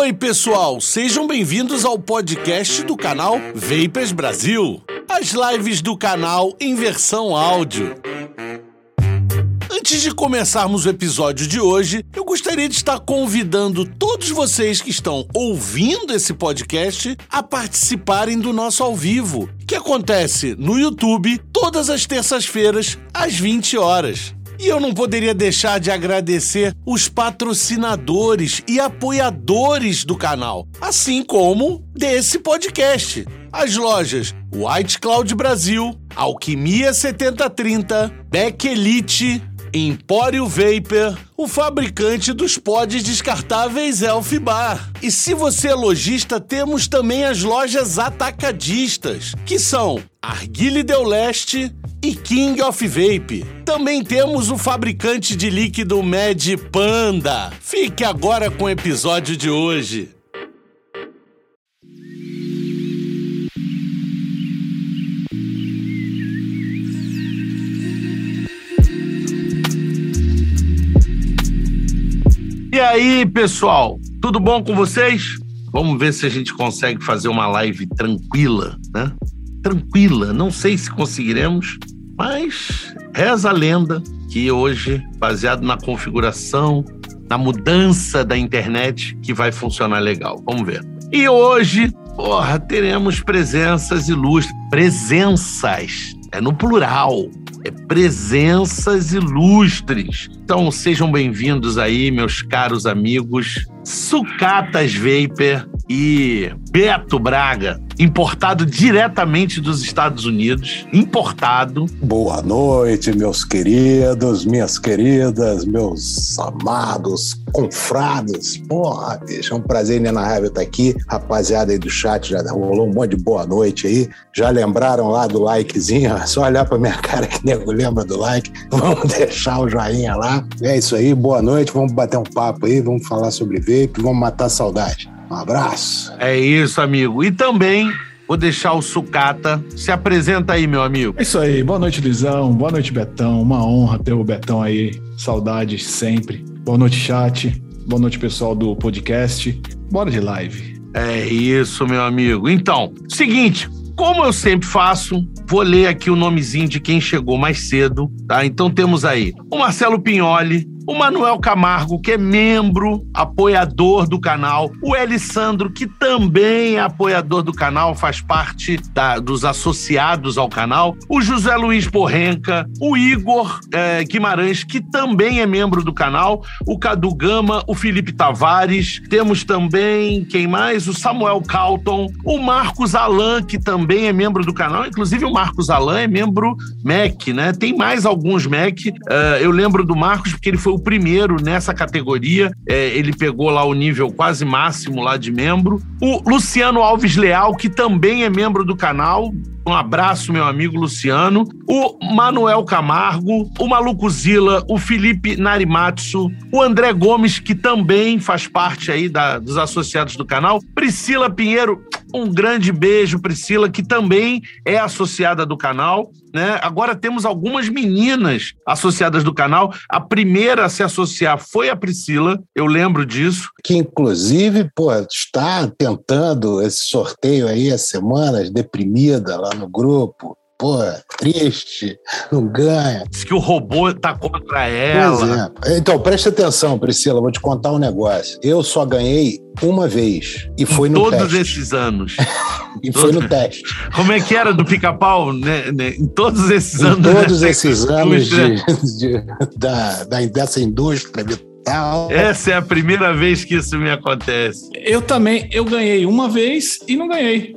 oi, pessoal! Sejam bem-vindos ao podcast do canal Vapers Brasil. As lives do canal em versão áudio. Antes de começarmos o episódio de hoje, eu gostaria de estar convidando todos vocês que estão ouvindo esse podcast a participarem do nosso ao vivo, que acontece no YouTube todas as terças-feiras às 20 horas. E eu não poderia deixar de agradecer os patrocinadores e apoiadores do canal, assim como desse podcast. As lojas White Cloud Brasil, Alquimia 7030, Beck Elite, Empório Vapor, o fabricante dos pods descartáveis Elf Bar. E se você é lojista, temos também as lojas atacadistas, que são Arguile Del Leste e King of Vape. Também temos o fabricante de líquido Mad Panda. Fique agora com o episódio de hoje. E aí, pessoal, tudo bom com vocês? Vamos ver se a gente consegue fazer uma live tranquila, né? Tranquila, não sei se conseguiremos, mas reza a lenda que hoje, baseado na configuração, na mudança da internet, que vai funcionar legal. Vamos ver. E hoje, porra, teremos presenças ilustres. Presenças, é no plural é presenças ilustres. Então sejam bem-vindos aí, meus caros amigos. Sucatas Vapor e Beto Braga, importado diretamente dos Estados Unidos, importado. Boa noite, meus queridos, minhas queridas, meus amados confrados. Porra, bicho, é um prazer inenarrável estar aqui. Rapaziada aí do chat, já rolou um monte de boa noite aí. Já lembraram lá do likezinho? É só olhar pra minha cara que nego lembra do like. Vamos deixar o joinha lá. É isso aí, boa noite. Vamos bater um papo aí, vamos falar sobre vape, vamos matar a saudade. Um abraço. É isso, amigo. E também Vou deixar o Sucata. Se apresenta aí, meu amigo. É isso aí. Boa noite, Luizão. Boa noite, Betão. Uma honra ter o Betão aí. Saudades sempre. Boa noite, chat. Boa noite, pessoal do podcast. Bora de live. É isso, meu amigo. Então, seguinte, como eu sempre faço, vou ler aqui o nomezinho de quem chegou mais cedo, tá? Então temos aí o Marcelo Pinholi, o Manuel Camargo, que é membro, apoiador do canal, o Elisandro, que também é apoiador do canal, faz parte da, dos associados ao canal, o José Luiz Porrenca, o Igor é, Guimarães, que também é membro do canal, o Cadu Gama, o Felipe Tavares, temos também, quem mais? O Samuel Calton, o Marcos Alan, que também é membro do canal, inclusive o Marcos Alan é membro MEC, né? Tem mais alguns MEC, uh, eu lembro do Marcos porque ele foi o primeiro nessa categoria. É, ele pegou lá o nível quase máximo lá de membro. O Luciano Alves Leal, que também é membro do canal, um abraço, meu amigo Luciano. O Manuel Camargo, o Maluco Zila, o Felipe Narimatsu, o André Gomes, que também faz parte aí da, dos associados do canal. Priscila Pinheiro, um grande beijo, Priscila, que também é associada do canal. Né? Agora temos algumas meninas associadas do canal. A primeira a se associar foi a Priscila, eu lembro disso. Que inclusive, pô, está tentando esse sorteio aí há semanas, deprimida lá no grupo. Pô, triste, não ganha. Diz que o robô tá contra ela. É. Então, preste atenção, Priscila, vou te contar um negócio. Eu só ganhei uma vez e foi em no todos teste. esses anos. e foi no teste. Como é que era do pica-pau, né, né? Em todos esses em anos. todos né? esses anos de, de, da, da, dessa indústria Essa é a primeira vez que isso me acontece. Eu também, eu ganhei uma vez e não ganhei.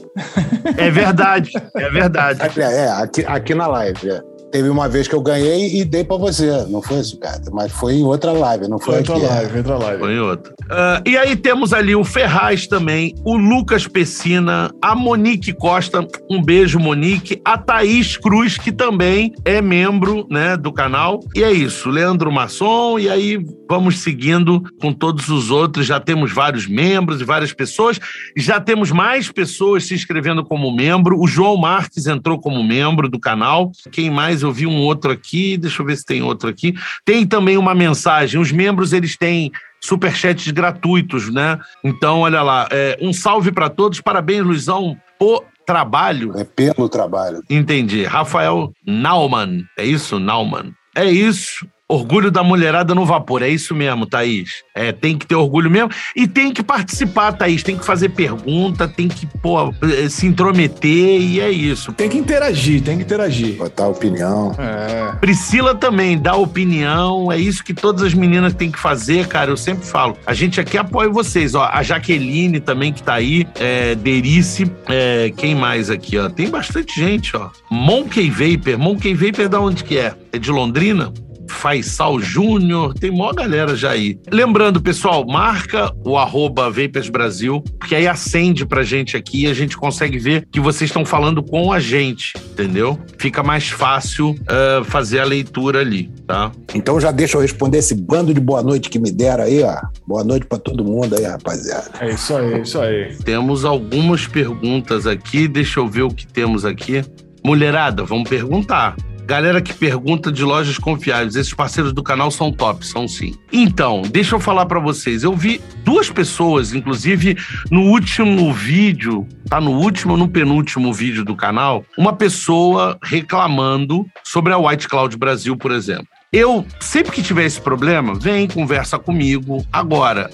É verdade, é verdade. É, aqui, aqui na live. é. Teve uma vez que eu ganhei e dei pra você. Não foi isso, cara? Mas foi em outra live, não foi, Outra aqui. é. live, outra live. Foi outra. Ah, e aí temos ali o Ferraz também, o Lucas Pessina, a Monique Costa, um beijo, Monique, a Thaís Cruz, que também é membro né, do canal. E é isso, Leandro Masson, e aí vamos seguindo com todos os outros. Já temos vários membros e várias pessoas. Já temos mais pessoas se inscrevendo como membro. O João Marques entrou como membro do canal. Quem mais eu vi um outro aqui, deixa eu ver se tem outro aqui. Tem também uma mensagem, os membros eles têm superchats gratuitos, né? Então, olha lá, é, um salve para todos, parabéns, Luizão, por trabalho. É pelo trabalho. Entendi. Rafael Naumann, é isso, Naumann? É isso. Orgulho da mulherada no vapor, é isso mesmo, Thaís. É, tem que ter orgulho mesmo e tem que participar, Thaís. Tem que fazer pergunta, tem que pô, eh, se intrometer e é isso. Tem que interagir, tem que interagir. Botar opinião. É. Priscila também dá opinião, é isso que todas as meninas têm que fazer, cara. Eu sempre falo. A gente aqui apoia vocês, ó. A Jaqueline também que tá aí, é, Derice, é, quem mais aqui, ó? Tem bastante gente, ó. Monkey Vapor. Monkey Vapor da onde que é? É de Londrina? Faisal Júnior, tem maior galera já aí. Lembrando, pessoal, marca o arroba Vapers Brasil, porque aí acende pra gente aqui e a gente consegue ver que vocês estão falando com a gente, entendeu? Fica mais fácil uh, fazer a leitura ali, tá? Então já deixa eu responder esse bando de boa noite que me deram aí, ó. Boa noite para todo mundo aí, rapaziada. É isso aí, é isso aí. Temos algumas perguntas aqui, deixa eu ver o que temos aqui. Mulherada, vamos perguntar. Galera que pergunta de lojas confiáveis, esses parceiros do canal são top, são sim. Então, deixa eu falar para vocês. Eu vi duas pessoas, inclusive no último vídeo, tá no último ou no penúltimo vídeo do canal, uma pessoa reclamando sobre a White Cloud Brasil, por exemplo. Eu, sempre que tiver esse problema, vem, conversa comigo. Agora,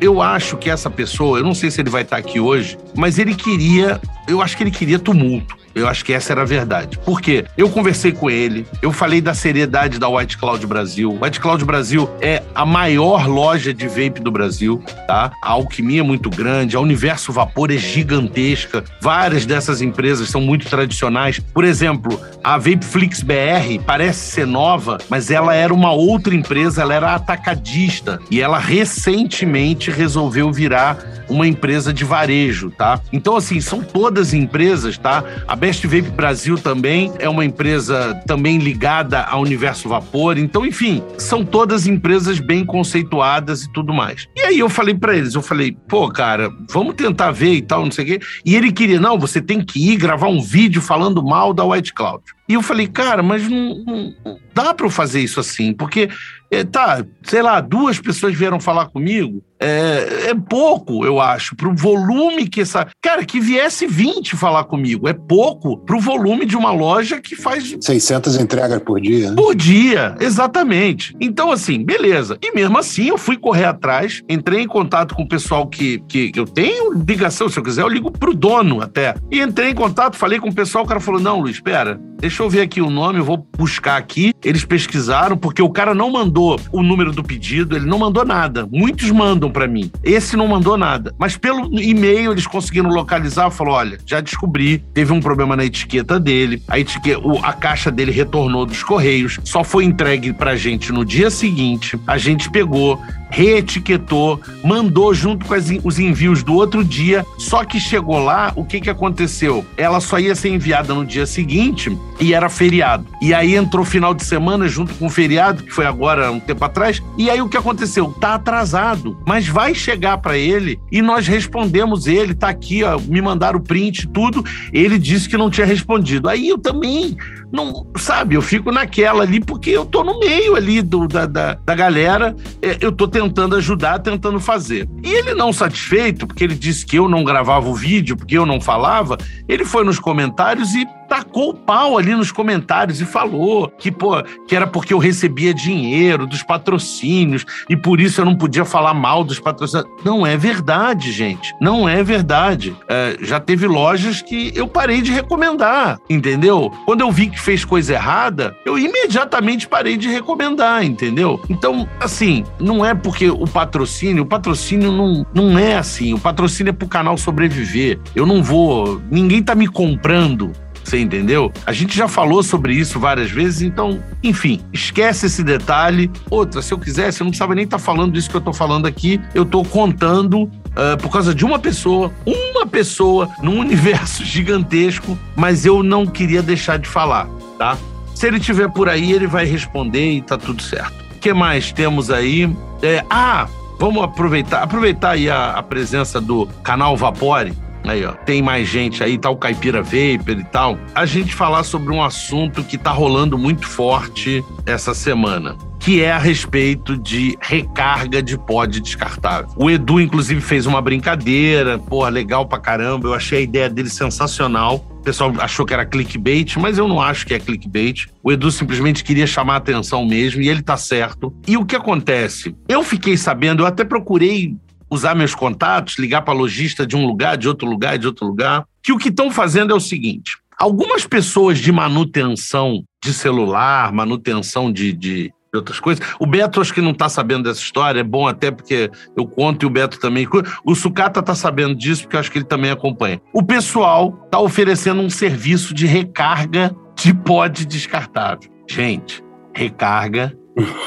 eu acho que essa pessoa, eu não sei se ele vai estar aqui hoje, mas ele queria, eu acho que ele queria tumulto. Eu acho que essa era a verdade. Por quê? Eu conversei com ele, eu falei da seriedade da White Cloud Brasil. White Cloud Brasil é a maior loja de vape do Brasil, tá? A alquimia é muito grande, a Universo Vapor é gigantesca. Várias dessas empresas são muito tradicionais. Por exemplo, a Vapeflix BR parece ser nova, mas ela era uma outra empresa, ela era atacadista e ela recentemente resolveu virar uma empresa de varejo, tá? Então, assim, são todas empresas, tá? A Best Vape Brasil também é uma empresa também ligada ao Universo Vapor. Então, enfim, são todas empresas bem conceituadas e tudo mais. E aí eu falei para eles, eu falei, pô, cara, vamos tentar ver e tal, não sei o quê. E ele queria, não, você tem que ir gravar um vídeo falando mal da White Cloud. E eu falei, cara, mas não, não dá para eu fazer isso assim, porque é, tá, sei lá, duas pessoas vieram falar comigo, é, é pouco, eu acho, pro volume que essa. Cara, que viesse 20 falar comigo, é pouco pro volume de uma loja que faz. 600 entregas por dia, né? Por dia, exatamente. Então, assim, beleza. E mesmo assim, eu fui correr atrás, entrei em contato com o pessoal que, que eu tenho ligação, se eu quiser, eu ligo pro dono até. E entrei em contato, falei com o pessoal, o cara falou: não, Luiz, espera, deixa eu ver aqui o nome, eu vou buscar aqui. Eles pesquisaram, porque o cara não mandou o número do pedido, ele não mandou nada. Muitos mandam para mim. Esse não mandou nada. Mas pelo e-mail eles conseguiram localizar, falou: olha, já descobri, teve um problema na etiqueta dele, a, etiqueta, a caixa dele retornou dos correios, só foi entregue pra gente no dia seguinte. A gente pegou, reetiquetou, mandou junto com as, os envios do outro dia. Só que chegou lá, o que, que aconteceu? Ela só ia ser enviada no dia seguinte e era feriado. E aí entrou final de semana junto com o feriado, que foi agora um tempo atrás. E aí o que aconteceu? Tá atrasado, mas vai chegar para ele e nós respondemos ele, tá aqui, ó, me mandaram o print, tudo. Ele disse que não tinha respondido. Aí eu também não, sabe, eu fico naquela ali porque eu tô no meio ali do, da, da, da galera, é, eu tô tentando ajudar, tentando fazer. E ele não satisfeito, porque ele disse que eu não gravava o vídeo, porque eu não falava, ele foi nos comentários e tacou o pau ali nos comentários e falou que, pô, que era porque eu recebia dinheiro dos patrocínios e por isso eu não podia falar mal dos patrocínios. Não é verdade, gente. Não é verdade. É, já teve lojas que eu parei de recomendar, entendeu? Quando eu vi que fez coisa errada, eu imediatamente parei de recomendar, entendeu? Então, assim, não é porque o patrocínio, o patrocínio não, não é assim. O patrocínio é pro canal sobreviver. Eu não vou. Ninguém tá me comprando você entendeu? A gente já falou sobre isso várias vezes, então, enfim, esquece esse detalhe. Outra, se eu quisesse, eu não precisava nem estar tá falando isso que eu estou falando aqui. Eu estou contando uh, por causa de uma pessoa, uma pessoa num universo gigantesco, mas eu não queria deixar de falar, tá? Se ele tiver por aí, ele vai responder e tá tudo certo. O que mais temos aí? É, ah, vamos aproveitar, aproveitar aí a, a presença do canal Vapore Aí, ó. Tem mais gente aí, o Caipira Vapor e tal. A gente falar sobre um assunto que tá rolando muito forte essa semana que é a respeito de recarga de pod descartável. O Edu, inclusive, fez uma brincadeira, porra, legal pra caramba. Eu achei a ideia dele sensacional. O pessoal achou que era clickbait, mas eu não acho que é clickbait. O Edu simplesmente queria chamar a atenção mesmo, e ele tá certo. E o que acontece? Eu fiquei sabendo, eu até procurei usar meus contatos, ligar para lojista de um lugar, de outro lugar, de outro lugar, que o que estão fazendo é o seguinte: algumas pessoas de manutenção de celular, manutenção de, de outras coisas. O Beto acho que não está sabendo dessa história, é bom até porque eu conto e o Beto também. O Sucata está sabendo disso porque acho que ele também acompanha. O pessoal está oferecendo um serviço de recarga de pod descartável. Gente, recarga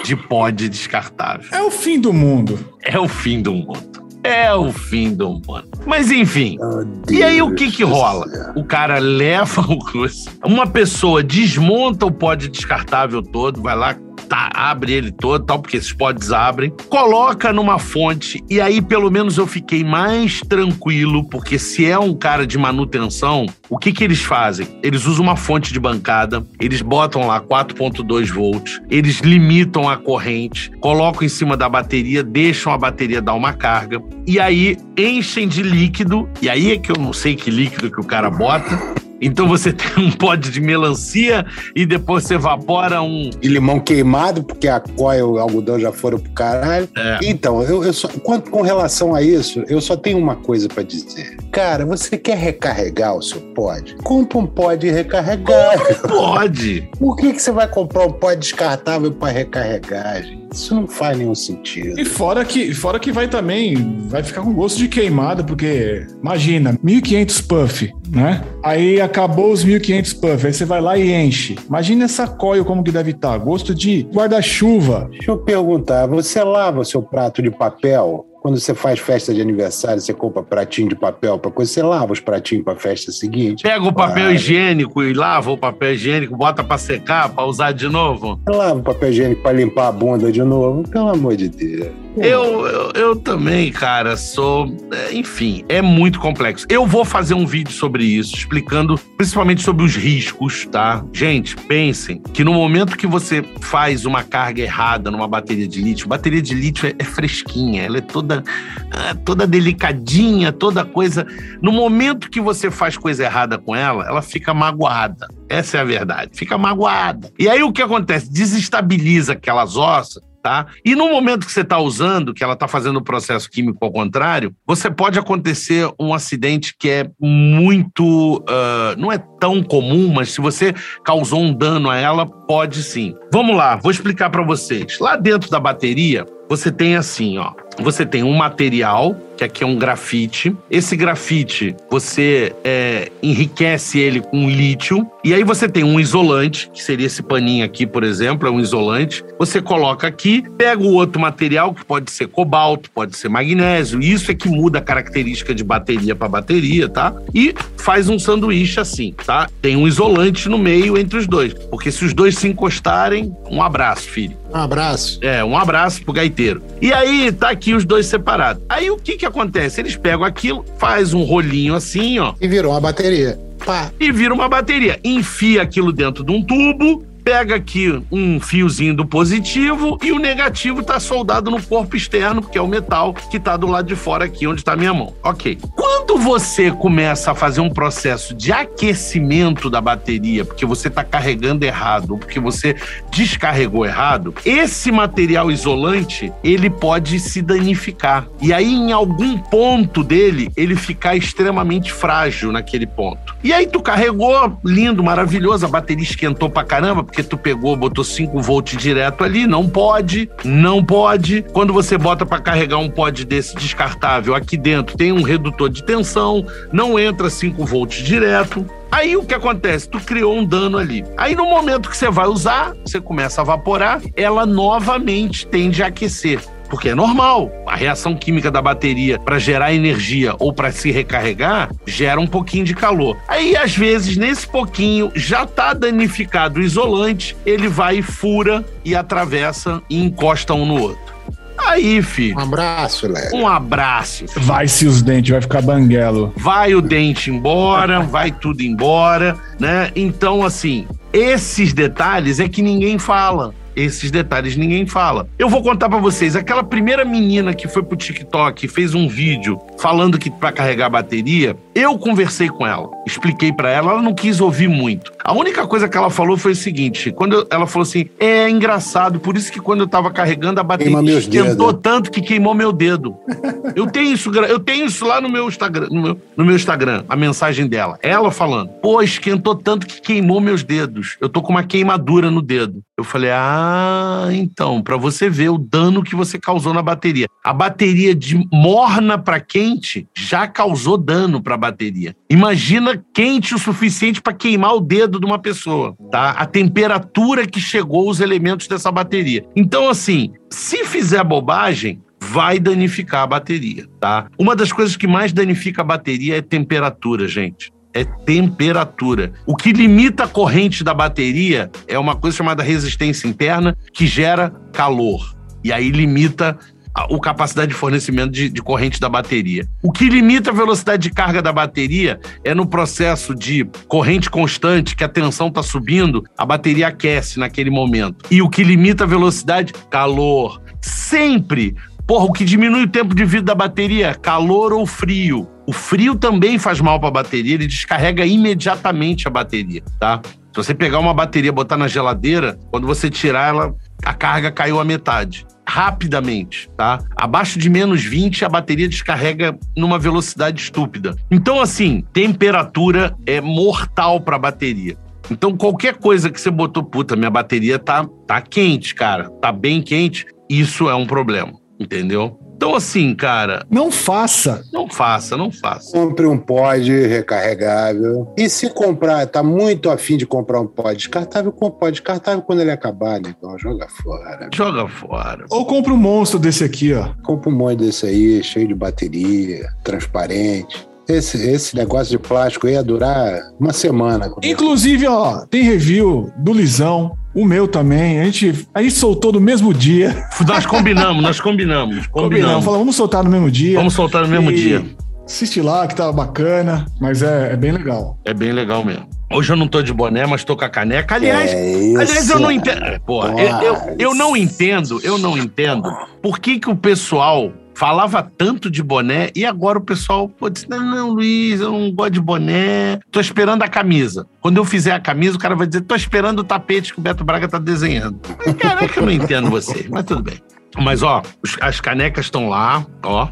de pod descartável. É o fim do mundo. É o fim do mundo. É o fim do mundo. Mas enfim. Oh, e aí o que que rola? O cara leva o uma pessoa desmonta o pod descartável todo, vai lá, tá, abre ele todo, tal, porque esses pods abrem, coloca numa fonte e aí pelo menos eu fiquei mais tranquilo, porque se é um cara de manutenção, o que que eles fazem? Eles usam uma fonte de bancada, eles botam lá 4.2 volts, eles limitam a corrente, colocam em cima da bateria, deixam a bateria dar uma carga e aí enchem de líquido, e aí é que eu não sei que líquido que o cara bota, então você tem um pote de melancia e depois você evapora um. De limão queimado, porque a coia e o algodão já foram pro caralho. É. Então, eu, eu só, quanto com relação a isso, eu só tenho uma coisa para dizer. Cara, você quer recarregar o seu pod? Compra um pod recarregável. Pode. Por que, que você vai comprar um pod descartável para recarregar, gente? Isso não faz nenhum sentido. E fora que, fora que vai também, vai ficar com gosto de queimada, porque imagina, 1500 puff, né? Aí acabou os 1500 puff, aí você vai lá e enche. Imagina essa coil como que deve estar, gosto de guarda-chuva. Deixa eu perguntar, você lava seu prato de papel quando você faz festa de aniversário, você compra pratinho de papel para coisa, você lava os pratinhos para festa seguinte. Pega o papel higiênico e lava o papel higiênico, bota para secar, para usar de novo. Lava o papel higiênico para limpar a bunda de novo, pelo amor de Deus. Eu, eu, eu, também, cara, sou. É, enfim, é muito complexo. Eu vou fazer um vídeo sobre isso, explicando principalmente sobre os riscos, tá? Gente, pensem que no momento que você faz uma carga errada numa bateria de lítio, bateria de lítio é, é fresquinha, ela é toda, é, toda delicadinha, toda coisa. No momento que você faz coisa errada com ela, ela fica magoada. Essa é a verdade. Fica magoada. E aí o que acontece? Desestabiliza aquelas ossas tá? E no momento que você está usando, que ela está fazendo o processo químico ao contrário, você pode acontecer um acidente que é muito. Uh, não é tão comum, mas se você causou um dano a ela, pode sim. Vamos lá, vou explicar para vocês. Lá dentro da bateria, você tem assim, ó. Você tem um material, que aqui é um grafite. Esse grafite, você é, enriquece ele com lítio. E aí você tem um isolante, que seria esse paninho aqui, por exemplo, é um isolante. Você coloca aqui, pega o outro material, que pode ser cobalto, pode ser magnésio. Isso é que muda a característica de bateria para bateria, tá? E faz um sanduíche assim, tá? Tem um isolante no meio entre os dois. Porque se os dois se encostarem, um abraço, filho. Um abraço. É, um abraço pro gaiteiro. E aí, tá aqui os dois separados. Aí o que que acontece? Eles pegam aquilo, faz um rolinho assim, ó. E virou uma bateria. Pá. E vira uma bateria. Enfia aquilo dentro de um tubo, pega aqui um fiozinho do positivo e o negativo está soldado no corpo externo, que é o metal que está do lado de fora aqui, onde está minha mão. Ok. Quando você começa a fazer um processo de aquecimento da bateria, porque você está carregando errado, porque você descarregou errado, esse material isolante ele pode se danificar. E aí, em algum ponto dele, ele ficar extremamente frágil naquele ponto. E aí tu carregou, lindo, maravilhoso, a bateria esquentou pra caramba, porque tu pegou, botou 5 volts direto ali, não pode, não pode. Quando você bota para carregar um pod desse descartável, aqui dentro tem um redutor de tensão, não entra 5 volts direto. Aí o que acontece? Tu criou um dano ali. Aí no momento que você vai usar, você começa a evaporar, ela novamente tende a aquecer porque é normal. A reação química da bateria para gerar energia ou para se recarregar gera um pouquinho de calor. Aí, às vezes, nesse pouquinho já está danificado o isolante, ele vai e fura e atravessa e encosta um no outro. Aí, filho. Um abraço, Léo. Um abraço. Vai-se os dentes, vai ficar banguelo. Vai o dente embora, vai tudo embora, né? Então, assim, esses detalhes é que ninguém fala. Esses detalhes ninguém fala. Eu vou contar pra vocês, aquela primeira menina que foi pro TikTok e fez um vídeo falando que para carregar a bateria, eu conversei com ela, expliquei pra ela, ela não quis ouvir muito. A única coisa que ela falou foi o seguinte, quando eu- ela falou assim: "É engraçado, por isso que quando eu tava carregando a bateria esquentou dedos." tanto que queimou meu dedo". Eu tenho isso, eu tenho isso lá no meu Instagram, no meu, no meu Instagram, a mensagem dela. Ela falando: "Pô, esquentou tanto que queimou meus dedos. Eu tô com uma queimadura no dedo". Eu falei: "Ah, então, pra você ver o dano que você causou na bateria. A bateria de morna pra quente já causou dano pra bateria. Imagina quente o suficiente pra queimar o dedo de uma pessoa, tá? A temperatura que chegou os elementos dessa bateria. Então, assim, se fizer bobagem, vai danificar a bateria, tá? Uma das coisas que mais danifica a bateria é temperatura, gente. É temperatura. O que limita a corrente da bateria é uma coisa chamada resistência interna, que gera calor. E aí limita a capacidade de fornecimento de, de corrente da bateria. O que limita a velocidade de carga da bateria é no processo de corrente constante, que a tensão está subindo, a bateria aquece naquele momento. E o que limita a velocidade? Calor. Sempre Porra, o que diminui o tempo de vida da bateria? Calor ou frio? O frio também faz mal para a bateria, ele descarrega imediatamente a bateria, tá? Se você pegar uma bateria e botar na geladeira, quando você tirar ela, a carga caiu a metade. Rapidamente, tá? Abaixo de menos 20, a bateria descarrega numa velocidade estúpida. Então, assim, temperatura é mortal para a bateria. Então, qualquer coisa que você botou, puta, minha bateria tá, tá quente, cara, tá bem quente, isso é um problema, entendeu? Então, assim, cara, Não faça. não faça, não faça. Compre um pod recarregável. E se comprar, tá muito afim de comprar um pod descartável, compra um pod descartável quando ele acabar, então joga fora. Joga fora. Ou compra um monstro desse aqui, ó. Compra um monte desse aí, cheio de bateria, transparente. Esse, esse negócio de plástico ia durar uma semana. Inclusive, ó, tem review do Lisão, o meu também. A gente, a gente soltou no mesmo dia. Nós combinamos, nós combinamos. Combinamos. Combinamos. Falamos, vamos soltar no mesmo dia. Vamos soltar no mesmo E dia. Assiste lá, que tá bacana, mas é, é bem legal. É bem legal mesmo. Hoje eu não tô de boné, mas tô com a caneca. Aliás, É isso. aliás eu não entendo. Porra, eu, eu, eu não entendo, eu não entendo por que, que o pessoal falava tanto de boné e agora o pessoal pô, disse: não, não, Luiz, eu não gosto de boné. Tô esperando a camisa. Quando eu fizer a camisa, o cara vai dizer: tô esperando o tapete que o Beto Braga tá desenhando. Caraca, eu não entendo vocês, mas tudo bem. Mas, ó, as canecas estão lá, ó.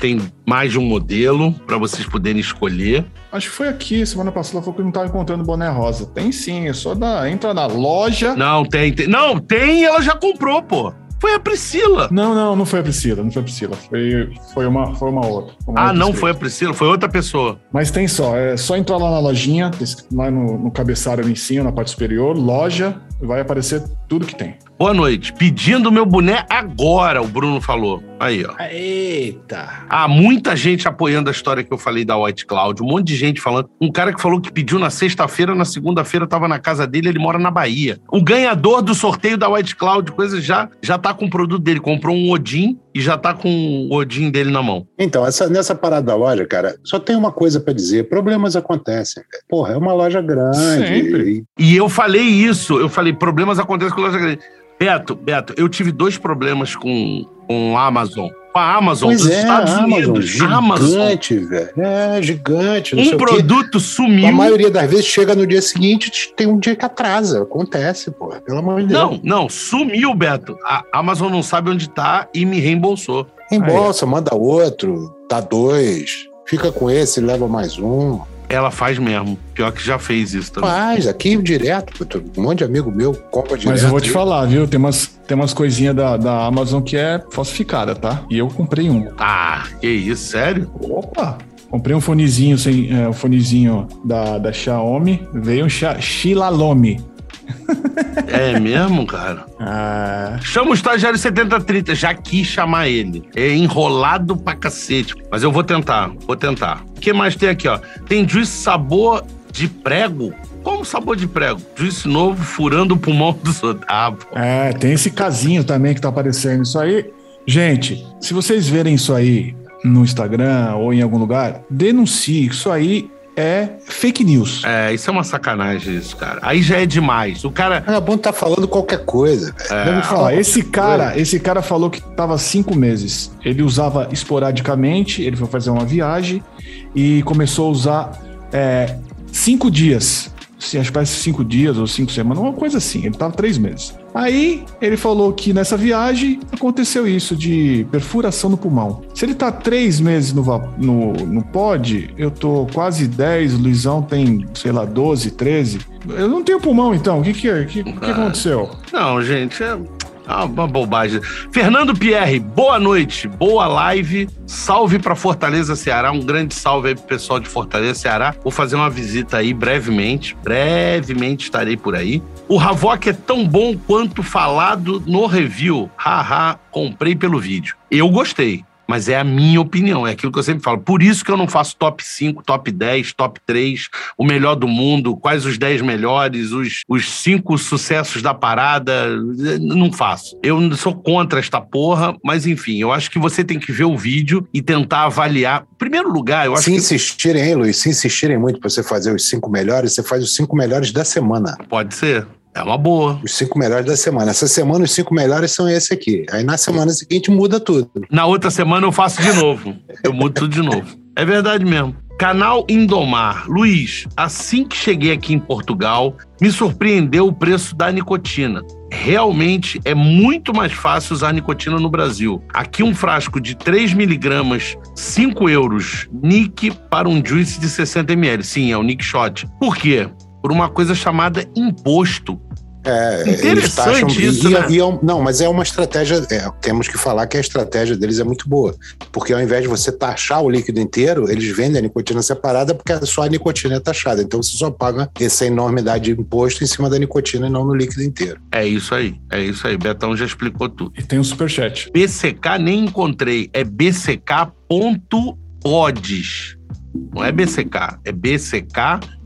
Tem mais de um modelo para vocês poderem escolher. Acho que foi aqui, semana passada, falou que não tava encontrando boné rosa. Tem sim, é só da, entra na loja. Não, tem, tem. Não, tem e ela já comprou, pô. Foi a Priscila. Não, não, não foi a Priscila, não foi a Priscila. Foi, foi, uma, foi uma outra. Uma Ah, outra não escrita. foi a Priscila, foi outra pessoa. Mas tem só, é só entrar lá na lojinha, lá no, no cabeçalho ali em cima, na parte superior, loja, vai aparecer tudo que tem. Boa noite. Pedindo meu boné agora, o Bruno falou. Aí, ó. Eita! Há muita gente apoiando a história que eu falei da White Cloud. Um monte de gente falando. Um cara que falou que pediu na sexta-feira, na segunda-feira tava na casa dele, ele mora na Bahia. O ganhador do sorteio da White Cloud, coisa já já tá com o produto dele. Comprou um Odin e já tá com o Odin dele na mão. Então, essa, nessa parada da loja, cara, só tem uma coisa pra dizer: problemas acontecem. Porra, é uma loja grande. Sempre. e- E eu falei isso, eu falei, problemas acontecem com loja grande. Beto, Beto, eu tive dois problemas com, com a Amazon. Com a Amazon Pois dos é, Estados Amazon, Unidos. Amazon. gigante, velho. É, gigante. Um produto sumiu. A maioria das vezes chega no dia seguinte, tem um dia que atrasa. Acontece, pô. Pelo amor de Deus. Não, não, sumiu, Beto. A Amazon não sabe onde tá e me reembolsou. Embolsa, manda outro, dá dois, fica com esse, leva mais um. Ela faz mesmo. Pior que já fez isso também. Faz, aqui direto, um monte de amigo meu compra direto. Mas eu vou te falar, viu? Tem umas, tem umas coisinhas da, da Amazon que é falsificada, tá? E eu comprei um. Ah, que isso, sério? Opa! Comprei um fonezinho, sem, é, um fonezinho da, da Xiaomi, veio um Xilalome. É mesmo, cara? Ah, Chama o estagiário 7030, já quis chamar ele. É enrolado pra cacete. Mas eu vou tentar, vou tentar. O que mais tem aqui, ó? Tem juice sabor de prego. Como sabor de prego? Juice novo furando o pulmão dos outros. Ah, é, tem esse casinho também que tá aparecendo. Isso aí, Gente, se vocês verem isso aí no Instagram ou em algum lugar, denuncie. Isso aí é fake news. É, isso é uma sacanagem, isso, cara. Aí já é demais. O cara. É bom tá falando qualquer coisa. É. Vamos falar, esse cara, esse cara falou que tava cinco meses. Ele usava esporadicamente, ele foi fazer uma viagem e começou a usar é, cinco dias se acho que parece cinco dias ou cinco semanas, uma coisa assim. Ele estava três meses. Aí ele falou que nessa viagem aconteceu isso de perfuração no pulmão. Se ele tá três meses no, no, no pod, eu tô quase 10, o Luizão tem, sei lá, 12, 13. Eu não tenho pulmão, então. O que que, é? que, que, que aconteceu? Não, gente, é, ah, uma bobagem. Fernando Pierre, boa noite, boa live. Salve para Fortaleza, Ceará. Um grande salve aí pro pessoal de Fortaleza, Ceará. Vou fazer uma visita aí brevemente. Brevemente estarei por aí. O Havok é tão bom quanto falado no review. Haha, comprei pelo vídeo. Eu gostei. Mas é a minha opinião, é aquilo que eu sempre falo. Por isso que eu não faço top 5, top 10, top 3, o melhor do mundo, quais os 10 melhores, os, os 5 sucessos da parada. Não faço. Eu sou contra esta porra, mas enfim, eu acho que você tem que ver o vídeo e tentar avaliar. Em primeiro lugar, eu acho se que. Se insistirem, hein, Luiz? Se insistirem muito para você fazer os 5 melhores, você faz os 5 melhores da semana. Pode ser. É uma boa. Os cinco melhores da semana. Essa semana, os cinco melhores são esse aqui. Aí na semana seguinte muda tudo. Na outra semana eu faço de novo. Eu mudo tudo de novo. É verdade mesmo. Canal Indomar. Luiz, assim que cheguei aqui em Portugal, me surpreendeu o preço da nicotina. Realmente é muito mais fácil usar nicotina no Brasil. Aqui um frasco de 3 miligramas, 5 euros. Nick para um juice de 60 ml. Sim, é o Nick Shot. Por quê? Por uma coisa chamada imposto. É, Interessante taxam, isso, e, né? e, é não, mas é uma estratégia, é, temos que falar que a estratégia deles é muito boa, porque ao invés de você taxar o líquido inteiro, eles vendem a nicotina separada porque só a nicotina é taxada, então você só paga essa enormidade de imposto em cima da nicotina e não no líquido inteiro. É isso aí, é isso aí, Betão já explicou tudo. E tem um superchat. BCK nem encontrei, é bck.pods, não é BCK, é BCK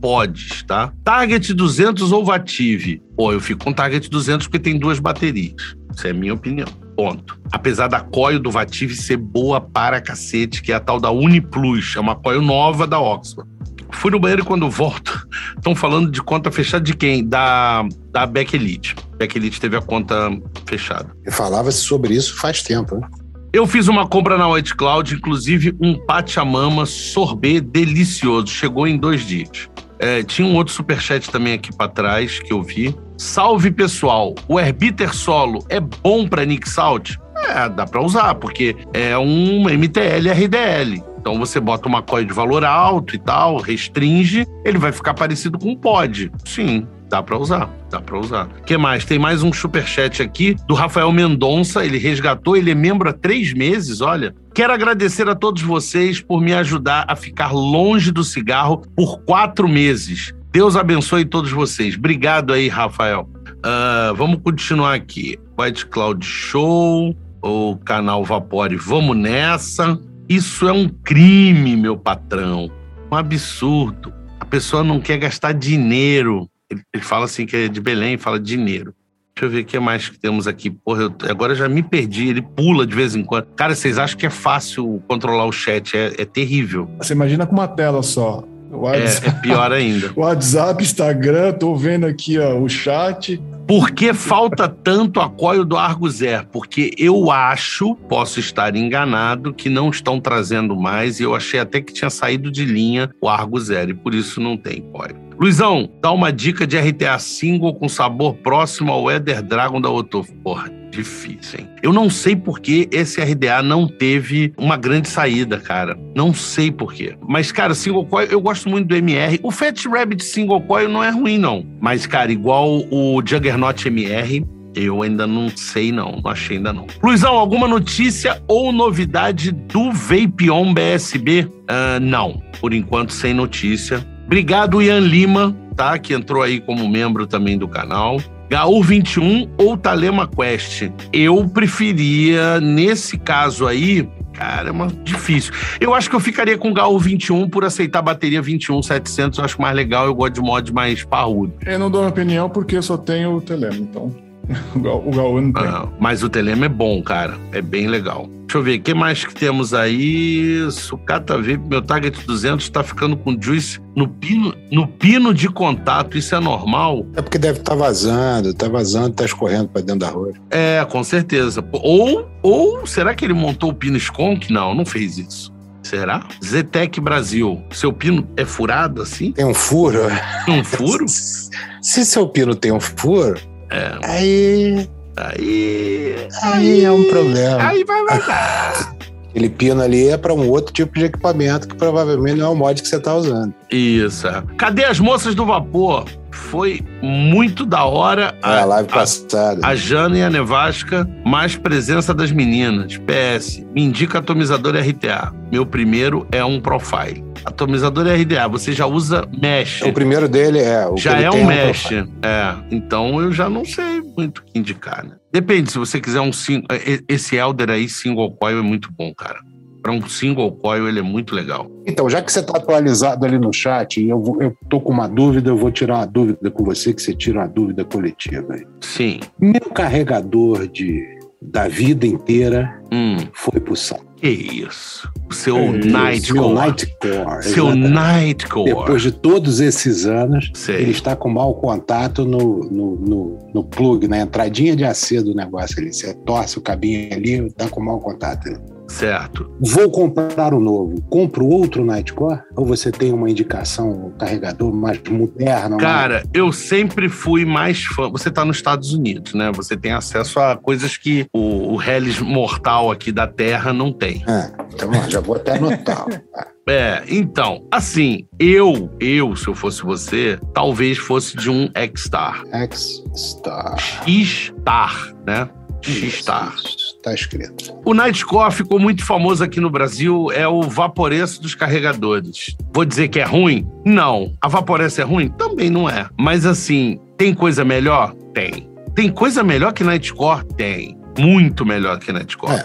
podes, tá? Target 200 ou Vative. Pô, eu fico com Target 200 porque tem duas baterias. Isso é a minha opinião. Ponto. Apesar da coil do Vative ser boa para cacete, que é a tal da Uniplus, é uma coil nova da Oxford. Fui no banheiro e quando volto, estão falando de conta fechada de quem? Da, da Beck Elite. Beck Elite teve a conta fechada. Falava-se sobre isso faz tempo, né? Eu fiz uma compra na White Cloud, inclusive um Pachamama sorbet delicioso. Chegou em dois dias. É, tinha um outro superchat também aqui para trás que eu vi. Salve pessoal, o Herbiter Solo é bom para Nick Salt? É, dá para usar, porque é um MTL RDL. Então você bota uma coil de valor alto e tal, restringe, ele vai ficar parecido com um pod. Sim, Dá para usar, dá para usar. Que mais? Tem mais um superchat aqui do Rafael Mendonça. Ele resgatou, ele é membro há três meses, olha. Quero agradecer a todos vocês por me ajudar a ficar longe do cigarro por quatro meses. Deus abençoe todos vocês. Obrigado aí, Rafael. Uh, vamos continuar aqui. White Cloud Show, o canal Vapore, vamos nessa. Isso é um crime, meu patrão. Um absurdo. A pessoa não quer gastar dinheiro ele, fala assim que é de Belém, fala dinheiro. Deixa eu ver o que mais que temos aqui. Porra, eu, agora eu já me perdi. Ele pula de vez em quando. Cara, vocês acham que é fácil controlar o chat? É, é terrível. Você imagina com uma tela só. WhatsApp, é, é, pior ainda. WhatsApp, Instagram, tô vendo aqui ó, o chat. Por que falta tanto apoio do Argo Zero? Porque eu acho, posso estar enganado, que não estão trazendo mais e eu achei até que tinha saído de linha o Argo Zero e por isso não tem apoio. Luizão, dá uma dica de RTA single com sabor próximo ao Eder Dragon da Otto. Porra, difícil, hein? Eu não sei por que esse RDA não teve uma grande saída, cara. Não sei por quê. Mas, cara, single coil, eu gosto muito do MR. O Fat Rabbit single coil não é ruim, não. Mas, cara, igual o Juggernaut MR, eu ainda não sei, não. Não achei ainda, não. Luizão, alguma notícia ou novidade do Vapeon BSB? Uh, ah, não. Por enquanto, sem notícia. Obrigado, Ian Lima, tá? Que entrou aí como membro também do canal. Gaú 21 ou Talema Quest? Eu preferia, nesse caso aí, cara, é uma difícil. Eu acho que eu ficaria com o Gaú 21 por aceitar a bateria 21 700, eu acho mais legal, eu gosto de mod mais parrudo. Eu não dou minha opinião porque eu só tenho o Telema, então. o Gaú não tem. Ah, mas o Telema é bom, cara. É bem legal. Deixa eu ver, o que mais que temos aí? Sucata VIP, meu target 200 está ficando com juice no pino, no pino de contato. Isso é normal? É porque deve estar tá vazando, tá vazando, tá escorrendo para dentro da rua. É, com certeza. Ou, ou será que ele montou o pino Skunk? Não, não fez isso. Será? Zetec Brasil. Seu pino é furado assim? Tem um furo? Um furo? Se seu pino tem um furo, É. aí, Aí. aí é um problema. Aí vai vazar. Aquele pino ali é para um outro tipo de equipamento que provavelmente não é o mod que você está usando. Isso. é. Cadê as moças do vapor? Foi muito da hora É a live passada. a Jana e a Nevasca, mais presença das meninas. PS, me indica atomizador RTA. Meu primeiro é um Profile. Atomizador RTA, você já usa Mesh. O primeiro dele é. O Já é um mesh. É, então eu já não sei muito o que indicar, né? Depende, se você quiser um sing- e- esse Elder aí, single coil, é muito bom, cara. Para um single coil, ele é muito legal. Então, já que você está atualizado ali no chat, e eu, eu tô com uma dúvida, eu vou tirar uma dúvida com você, que você tira uma dúvida coletiva aí. Sim. Meu carregador de, da vida inteira Hum, foi pro saco. Que isso. Seu Meu Nightcore. Nightcore. Seu exatamente. Nightcore. Depois de todos esses anos, Sei. ele está com mau contato no, no, no, no plug, na entradinha de AC do negócio ali. Você torce o cabinho ali, está com mau contato. né? Certo. Vou comprar o novo. Compro outro Nightcore? Ou você tem uma indicação, um carregador mais moderno? mais- Cara, eu sempre fui mais fã. Você tá nos Estados Unidos, né? Você tem acesso a coisas que o, o Hellis mortal aqui da Terra não tem. Ah, então, já vou até anotar. É, então, assim, eu, eu, se eu fosse você, talvez fosse de um X-Star. X-Star. X-Star, né? X-Star. Está escrito. O Nightcore ficou muito famoso aqui no Brasil, é o vaporeço dos carregadores. Vou dizer que é ruim? Não. A vaporeço é ruim? Também não é. Mas assim, tem coisa melhor? Tem. Tem coisa melhor que Nightcore? Tem. Muito melhor que Nightcore. É,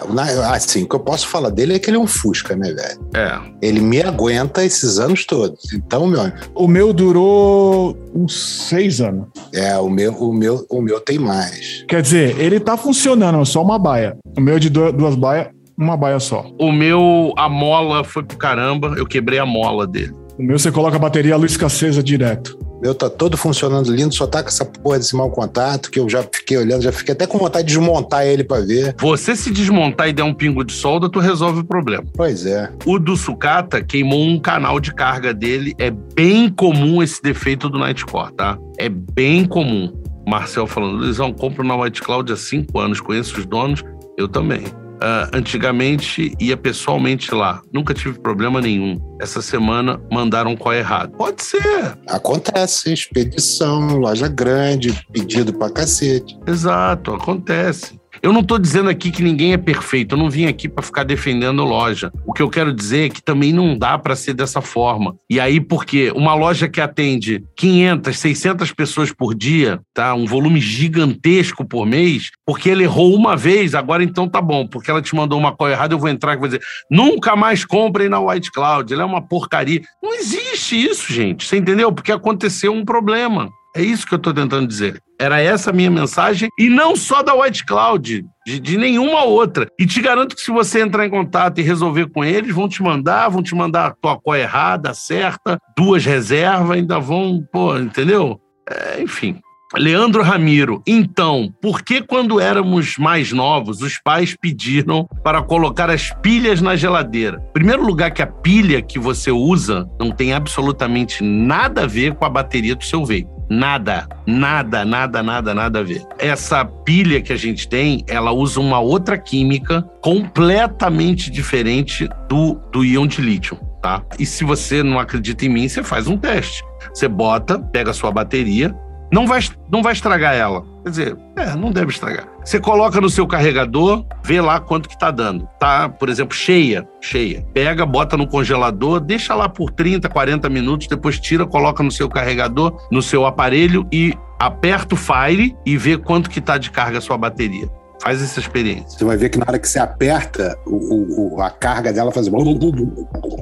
assim, o que eu posso falar dele é que ele é um Fusca, né, velho? É. Ele me aguenta esses anos todos. Então, meu amigo, O meu durou uns seis anos. é, o meu, o meu, o meu tem mais. Quer dizer, ele tá funcionando, é só uma baia. O meu é de du- duas baias, uma baia só. O meu, a mola foi pro caramba, eu quebrei a mola dele. O meu você coloca a bateria a luz acesa direto. Meu tá todo funcionando lindo, só tá com essa porra desse mau contato que eu já fiquei olhando, já fiquei até com vontade de desmontar ele pra ver. Você se desmontar e der um pingo de solda, tu resolve o problema. Pois é. O do sucata queimou um canal de carga dele. É bem comum esse defeito do Nightcore, tá? É bem comum. Marcel falando, Luizão, compro na White Cloud há cinco anos, conheço os donos, eu também. Ah, antigamente ia pessoalmente lá, nunca tive problema nenhum. Essa semana mandaram qual errado. Pode ser, Acontece, expedição, loja grande, pedido pra cacete. exato, acontece. Eu não estou dizendo aqui que ninguém é perfeito, eu não vim aqui para ficar defendendo loja. O que eu quero dizer é que também não dá para ser dessa forma. E aí, porque uma loja que atende 500, 600 pessoas por dia, tá? Um volume gigantesco por mês, porque ele errou uma vez, agora então tá bom, porque ela te mandou uma coisa errada, eu vou entrar e vou dizer: nunca mais comprem na White Cloud, ela é uma porcaria. Não existe isso, gente, você entendeu? Porque aconteceu um problema. É isso que eu estou tentando dizer. Era essa a minha mensagem, e não só da White Cloud, de, de nenhuma outra. E te garanto que se você entrar em contato e resolver com eles, vão te mandar, vão te mandar a tua cor errada, certa, duas reservas, ainda vão, pô, entendeu? É, enfim. Leandro Ramiro, então, por que quando éramos mais novos, os pais pediram para colocar as pilhas na geladeira? Primeiro lugar que a pilha que você usa não tem absolutamente nada a ver com a bateria do seu veículo. Nada, nada, nada, nada, nada a ver. Essa pilha que a gente tem, ela usa uma outra química completamente diferente do, do íon de lítio, tá? E se você não acredita em mim, você faz um teste. Você bota, pega a sua bateria, não vai, não vai estragar ela. Quer dizer, é, não deve estragar. Você coloca no seu carregador, vê lá quanto que tá dando. Tá, por exemplo, cheia, cheia. Pega, bota no congelador, deixa lá por 30, 40 minutos, depois tira, coloca no seu carregador, no seu aparelho e aperta o Fire e vê quanto que tá de carga a sua bateria. Faz essa experiência. Você vai ver que na hora que você aperta, o, o- a carga dela faz.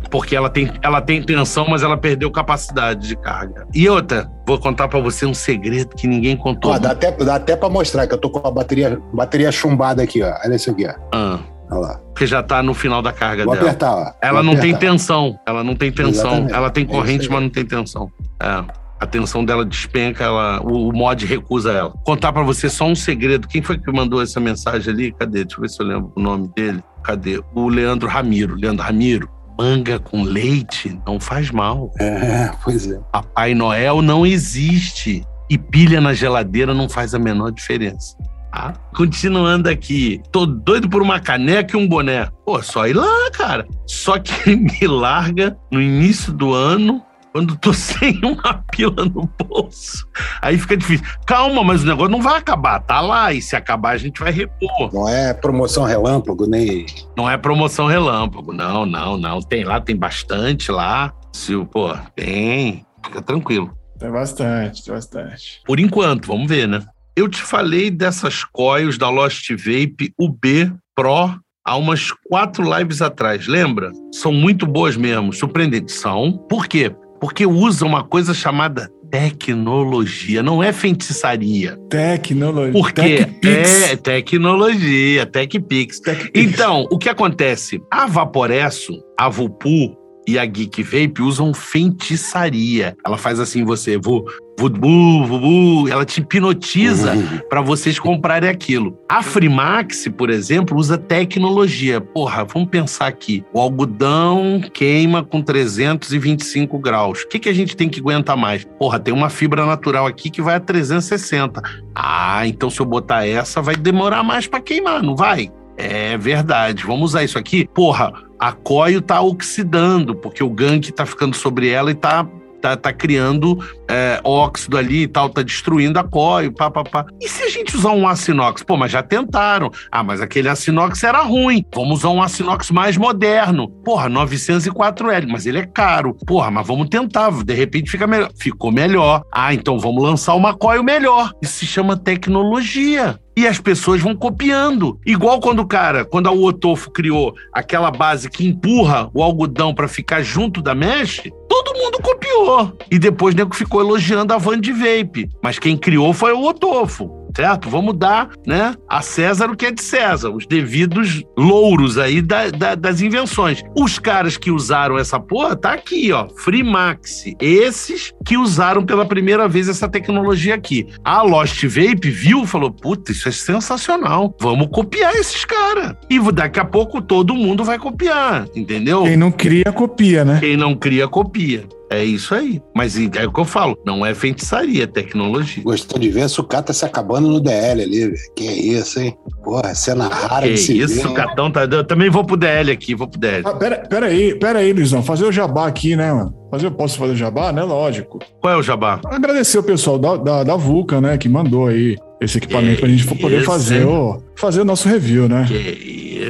Porque ela tem, ela tem tensão, mas ela perdeu capacidade de carga. E outra, vou contar para você um segredo que ninguém contou. Ó, dá até, dá até pra mostrar que eu tô com a bateria, bateria chumbada aqui, ó. Olha isso aqui, ó. Ah, Olha lá. porque já tá no final da carga Vou dela. apertar, ó. Ela Vou não tem apertar. tensão. Ela não tem tensão. Exatamente. Ela tem É corrente, aí. mas não tem tensão. É. A tensão dela despenca, ela, o, o mod recusa ela. Contar pra você só um segredo. Quem foi que mandou essa mensagem ali? Cadê? Deixa eu ver se eu lembro o nome dele. Cadê? O Leandro Ramiro. Leandro Ramiro. Manga com leite não faz mal. É, pois é. Papai Noel não existe. E pilha na geladeira não faz a menor diferença. Tá? Continuando aqui, tô doido por uma caneca e um boné. Pô, só ir lá, cara. Só que me larga no início do ano, quando tô sem uma pila no bolso. Aí fica difícil. Calma, mas o negócio não vai acabar. Tá lá, e se acabar a gente vai repor. Não é promoção relâmpago, nem. Não é promoção relâmpago. Não, não, não. Tem lá, tem bastante lá. Se, o- pô, tem. Fica tranquilo. Tem bastante, tem bastante. Por enquanto, vamos ver, né? Eu te falei dessas coils da Lost Vape UB Pro há umas quatro lives atrás, lembra? São muito boas mesmo, surpreendentes. São. Por quê? Porque usam uma coisa chamada tecnologia, não é feitiçaria. Tecnologia. Porque TechPix. é tecnologia, TechPix. TechPix. Então, o que acontece? A Vaporesso, a Vupu e a Geek Vape usam feitiçaria. Ela faz assim, você, vu, vubu, vubu, ela te hipnotiza Uhum. para vocês comprarem aquilo. A Frimax, por exemplo, usa tecnologia. Porra, vamos pensar aqui. O algodão queima com 325 graus. O que, que a gente tem que aguentar mais? Porra, tem uma fibra natural aqui que vai a 360. Ah, então se eu botar essa, vai demorar mais para queimar, não vai? É verdade. Vamos usar isso aqui. Porra, a coio tá oxidando, porque o gank tá ficando sobre ela e tá, tá, tá criando é, óxido ali e tal, tá destruindo a coio, pá, pá, pá. E se a gente usar um aço? Pô, mas já tentaram. Ah, mas aquele aço era ruim. Vamos usar um aço mais moderno. Porra, 904L, mas ele é caro. Porra, mas vamos tentar. De repente fica melhor. Ficou melhor. Ah, então vamos lançar uma coil melhor. Isso se chama tecnologia. E as pessoas vão copiando. Igual quando o cara, quando a Otofo criou aquela base que empurra o algodão para ficar junto da mesh, todo mundo copiou. E depois o nego ficou elogiando a van de vape. Mas quem criou foi o Otofo. Certo? Vamos dar né, a César o que é de César, os devidos louros aí da- da- das invenções. Os caras que usaram essa porra, tá aqui, ó, Freemax. Esses que usaram pela primeira vez essa tecnologia aqui. A Lost Vape viu e falou: puta, isso é sensacional. Vamos copiar esses caras. E daqui a pouco todo mundo vai copiar, entendeu? Quem não cria, copia, né? Quem não cria, copia. É isso aí. Mas é o que eu falo, não é feitiçaria, é tecnologia. Gostou de ver a sucata se acabando no DL ali, velho. Que isso, hein? Porra, cena rara Que de se isso, ver. o Catão tá. Eu também vou pro DL aqui, vou pro DL. Ah, pera, pera aí, pera aí, Luizão. Fazer o jabá aqui, né, mano? Fazer, posso fazer o jabá, né? Lógico. Qual é o jabá? Agradecer o pessoal da, da, da Vulca, né, que mandou aí esse equipamento Que pra gente poder isso, fazer hein? o, fazer o nosso review, né? Que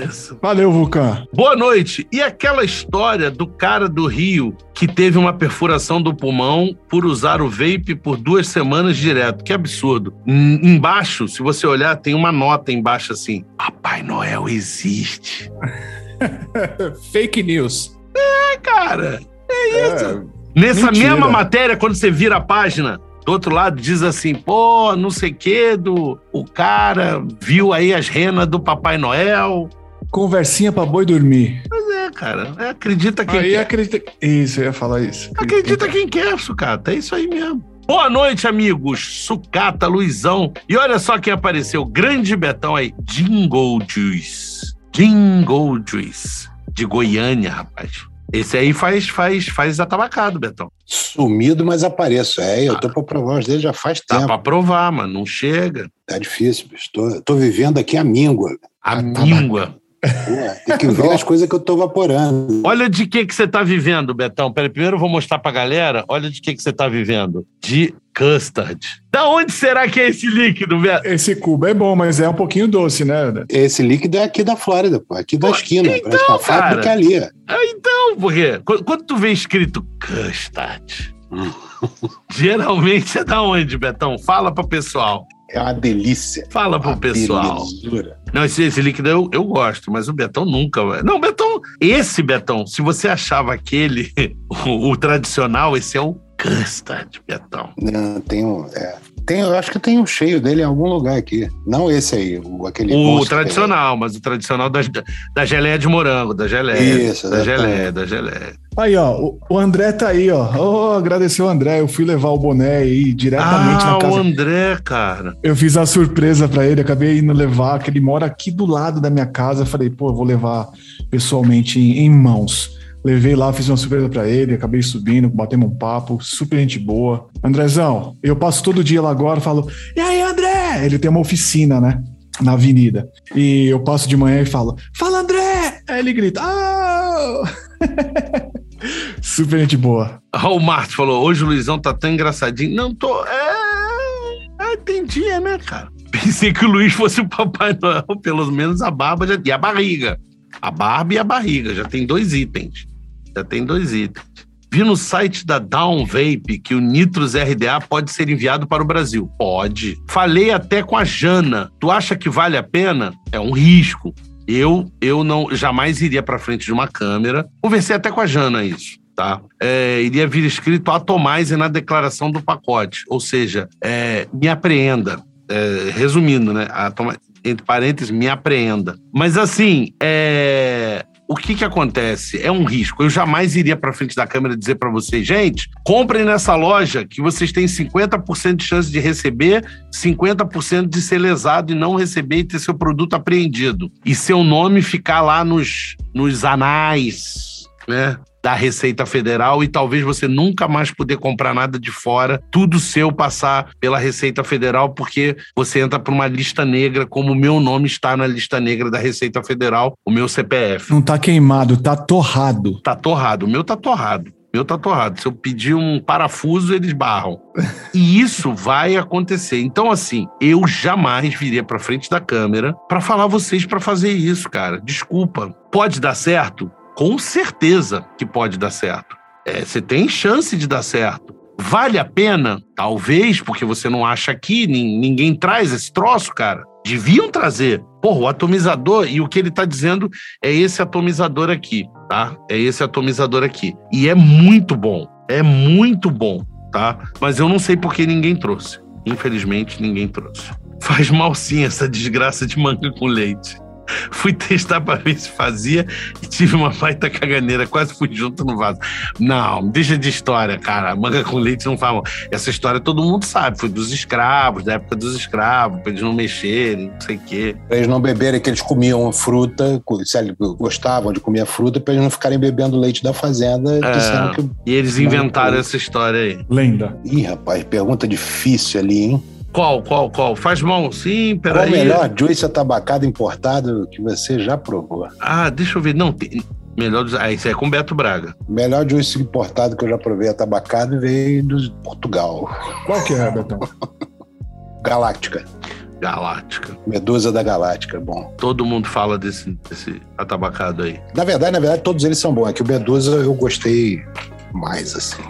isso. Valeu, Vulcan. Boa noite. E aquela história do cara do Rio que teve uma perfuração do pulmão por usar o vape por duas semanas direto? Que absurdo. Em- Embaixo, se você olhar, tem uma nota embaixo assim: Papai Noel existe. Fake news. É, cara. É, Nessa Mentira. mesma matéria, quando você vira a página, do outro lado diz assim, pô, não sei o que, do, o cara viu aí as renas do Papai Noel. conversinha pra boi dormir. É, cara, é, acredita quem aí quer. acredita. Isso, eu ia falar isso. Acredita quem quer, Sucata, é isso aí mesmo. Boa noite, amigos. Sucata, Luizão. E olha só quem apareceu, grande Betão aí, Jingle Juice. Jingle Juice, de Goiânia, rapaz. Esse aí faz, faz, faz atabacado, Betão. Sumido, mas apareço. É, eu tô pra provar os dele já faz Dá tempo. pra provar, mano, não chega. Tá difícil, bicho. Tô, tô vivendo aqui a míngua. A Ah, tá míngua. Porra, tem que ver as coisas que eu tô vaporando. Olha de que que você tá vivendo, Betão. Peraí, primeiro eu vou mostrar pra galera. Olha de que que você tá vivendo. De custard. Da onde será que é esse líquido, Beto? Esse cubo é bom, mas é um pouquinho doce, né? Esse líquido é aqui da Flórida, pô. Aqui da Pô, esquina. então, parece que a fábrica cara. é ali. ó. Ah, então, porque quando, quando tu vê escrito custard, geralmente é da onde, Betão? Fala pro pessoal. É uma delícia. Fala pro Uma pessoal. belezura. Não, esse, esse líquido eu, eu gosto, mas o Betão nunca. vai. Não, Betão, esse Betão, se você achava aquele, o, o tradicional, esse é o custard, Betão. Não, tem um. É, tem, eu acho que tem um cheio dele em algum lugar aqui. Não esse aí, o, aquele. O tradicional, mas o tradicional da, da geleia de morango, da geleia. Isso, da exatamente. geleia, da geleia. Aí, ó, o, o André tá aí, ó. Oh, agradecer o André. Eu fui levar o boné aí diretamente Ah, na o casa. André, cara. Eu fiz a surpresa pra ele, acabei indo levar, que ele mora aqui do lado da minha casa. Falei, pô, eu vou levar pessoalmente em, em mãos. Levei lá, fiz uma surpresa pra ele, acabei subindo, batemos um papo, super gente boa. Andrezão, eu passo todo dia lá agora, falo, e aí, André? Ele tem uma oficina, né? Na avenida. E eu passo de manhã e falo, fala, André! Aí ele grita, ah! super gente boa. O Márcio falou: hoje o Luizão tá tão engraçadinho. Não tô. É. Ah, tem dia, né, cara? Pensei que o Luiz fosse o Papai Noel, pelo menos a barba já... e a barriga. A barba e a barriga, já tem dois itens. Já tem dois itens. Vi no site da Down Vape que o Nitros RDA pode ser enviado para o Brasil. Pode. Falei até com a Jana. Tu acha que vale a pena? É um risco. Eu, eu não jamais iria para frente de uma câmera. Conversei até com a Jana isso, tá? É, iria vir escrito atomize na declaração do pacote, ou seja, é, me apreenda. É, resumindo, né? Entre parênteses, me apreenda. Mas assim, é, o que que acontece? É um risco. Eu jamais iria para frente da câmera dizer para vocês, gente, comprem nessa loja que vocês têm 50% de chance de receber, 50% de ser lesado e não receber e ter seu produto apreendido. E seu nome ficar lá nos, nos anais, né? Da Receita Federal e talvez você nunca mais poder comprar nada de fora, tudo seu passar pela Receita Federal, porque você entra para uma lista negra, como o meu nome está na lista negra da Receita Federal, o meu CPF. Não tá queimado, tá torrado. Tá torrado. O meu tá torrado. Meu tá torrado. Se eu pedir um parafuso, eles barram. E isso vai acontecer. Então, assim, eu jamais viria pra frente da câmera pra falar vocês pra fazer isso, cara. Desculpa. Pode dar certo? Com certeza que pode dar certo. É, você tem chance de dar certo. Vale a pena? Talvez, porque você não acha aqui, nin- ninguém traz esse troço, cara. Deviam trazer. Porra, o atomizador, e o que ele tá dizendo é esse atomizador aqui, tá? É esse atomizador aqui. E é muito bom. É muito bom, tá? Mas eu não sei por que ninguém trouxe. Infelizmente, ninguém trouxe. Faz mal sim essa desgraça de manga com leite. Fui testar pra ver se fazia e tive uma baita caganeira, quase fui junto no vaso. Não, deixa de história, cara. Manga com leite não faz mal. Essa história todo mundo sabe, foi dos escravos, da época dos escravos, pra eles não mexerem, não sei o quê. Pra eles não beberem, que eles comiam fruta, se eles gostavam de comer fruta, pra eles não ficarem bebendo leite da fazenda, É. que. E eles inventaram essa história aí. Lenda. Ih, rapaz, pergunta difícil ali, hein? Qual, qual, qual? Faz mal sim, Qual o peraí. melhor juice atabacado importado que você já provou? Ah, deixa eu ver. Não, tem... melhor. dos- Ah, isso é com Beto Braga. Melhor juice importado que eu já provei atabacado veio de Portugal. Qual que é, Betão? Galáctica. Galáctica. Medusa da Galáctica, bom. Todo mundo fala desse, desse atabacado aí. Na verdade, na verdade, todos eles são bons. É que o Medusa eu gostei mais, assim.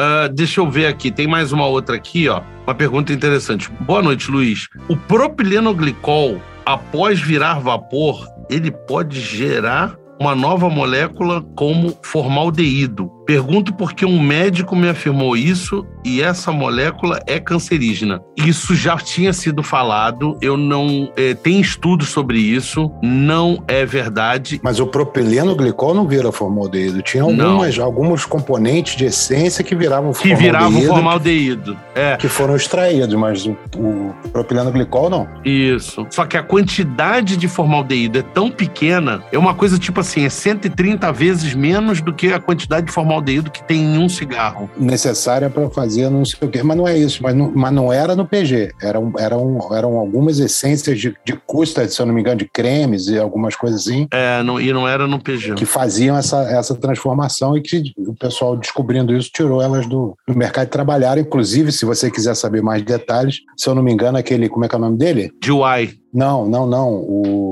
Ah, deixa eu ver aqui, tem mais uma outra aqui, ó. Uma pergunta interessante. Boa noite, Luiz. O propilenoglicol, após virar vapor, ele pode gerar uma nova molécula como formaldeído. Pergunto porque um médico me afirmou isso e essa molécula é cancerígena. Isso já tinha sido falado, eu não. eh, tem estudos sobre isso, não é verdade. Mas o propileno glicol não vira formaldeído. Tinha Não. algumas, alguns componentes de essência que viravam Que virava o formaldeído, formaldeído. É. que foram extraídos, mas o, o propileno glicol não. Isso. Só que a quantidade de formaldeído é tão pequena, é uma coisa tipo assim, é 130 vezes menos do que a quantidade de formaldeído que tem em um cigarro. Necessária para fazer não sei o quê. Mas não é isso. Mas não, mas não era no PG. Eram, eram, eram algumas essências de, de custa, se eu não me engano, de cremes e algumas coisas assim, É, não, e não era no PG. que faziam essa, essa transformação e que o pessoal descobrindo isso tirou elas do, do mercado de trabalhar. Inclusive, se você quiser saber mais detalhes, se eu não me engano, aquele, como é que é o nome dele? De Uai. Não, não, não. O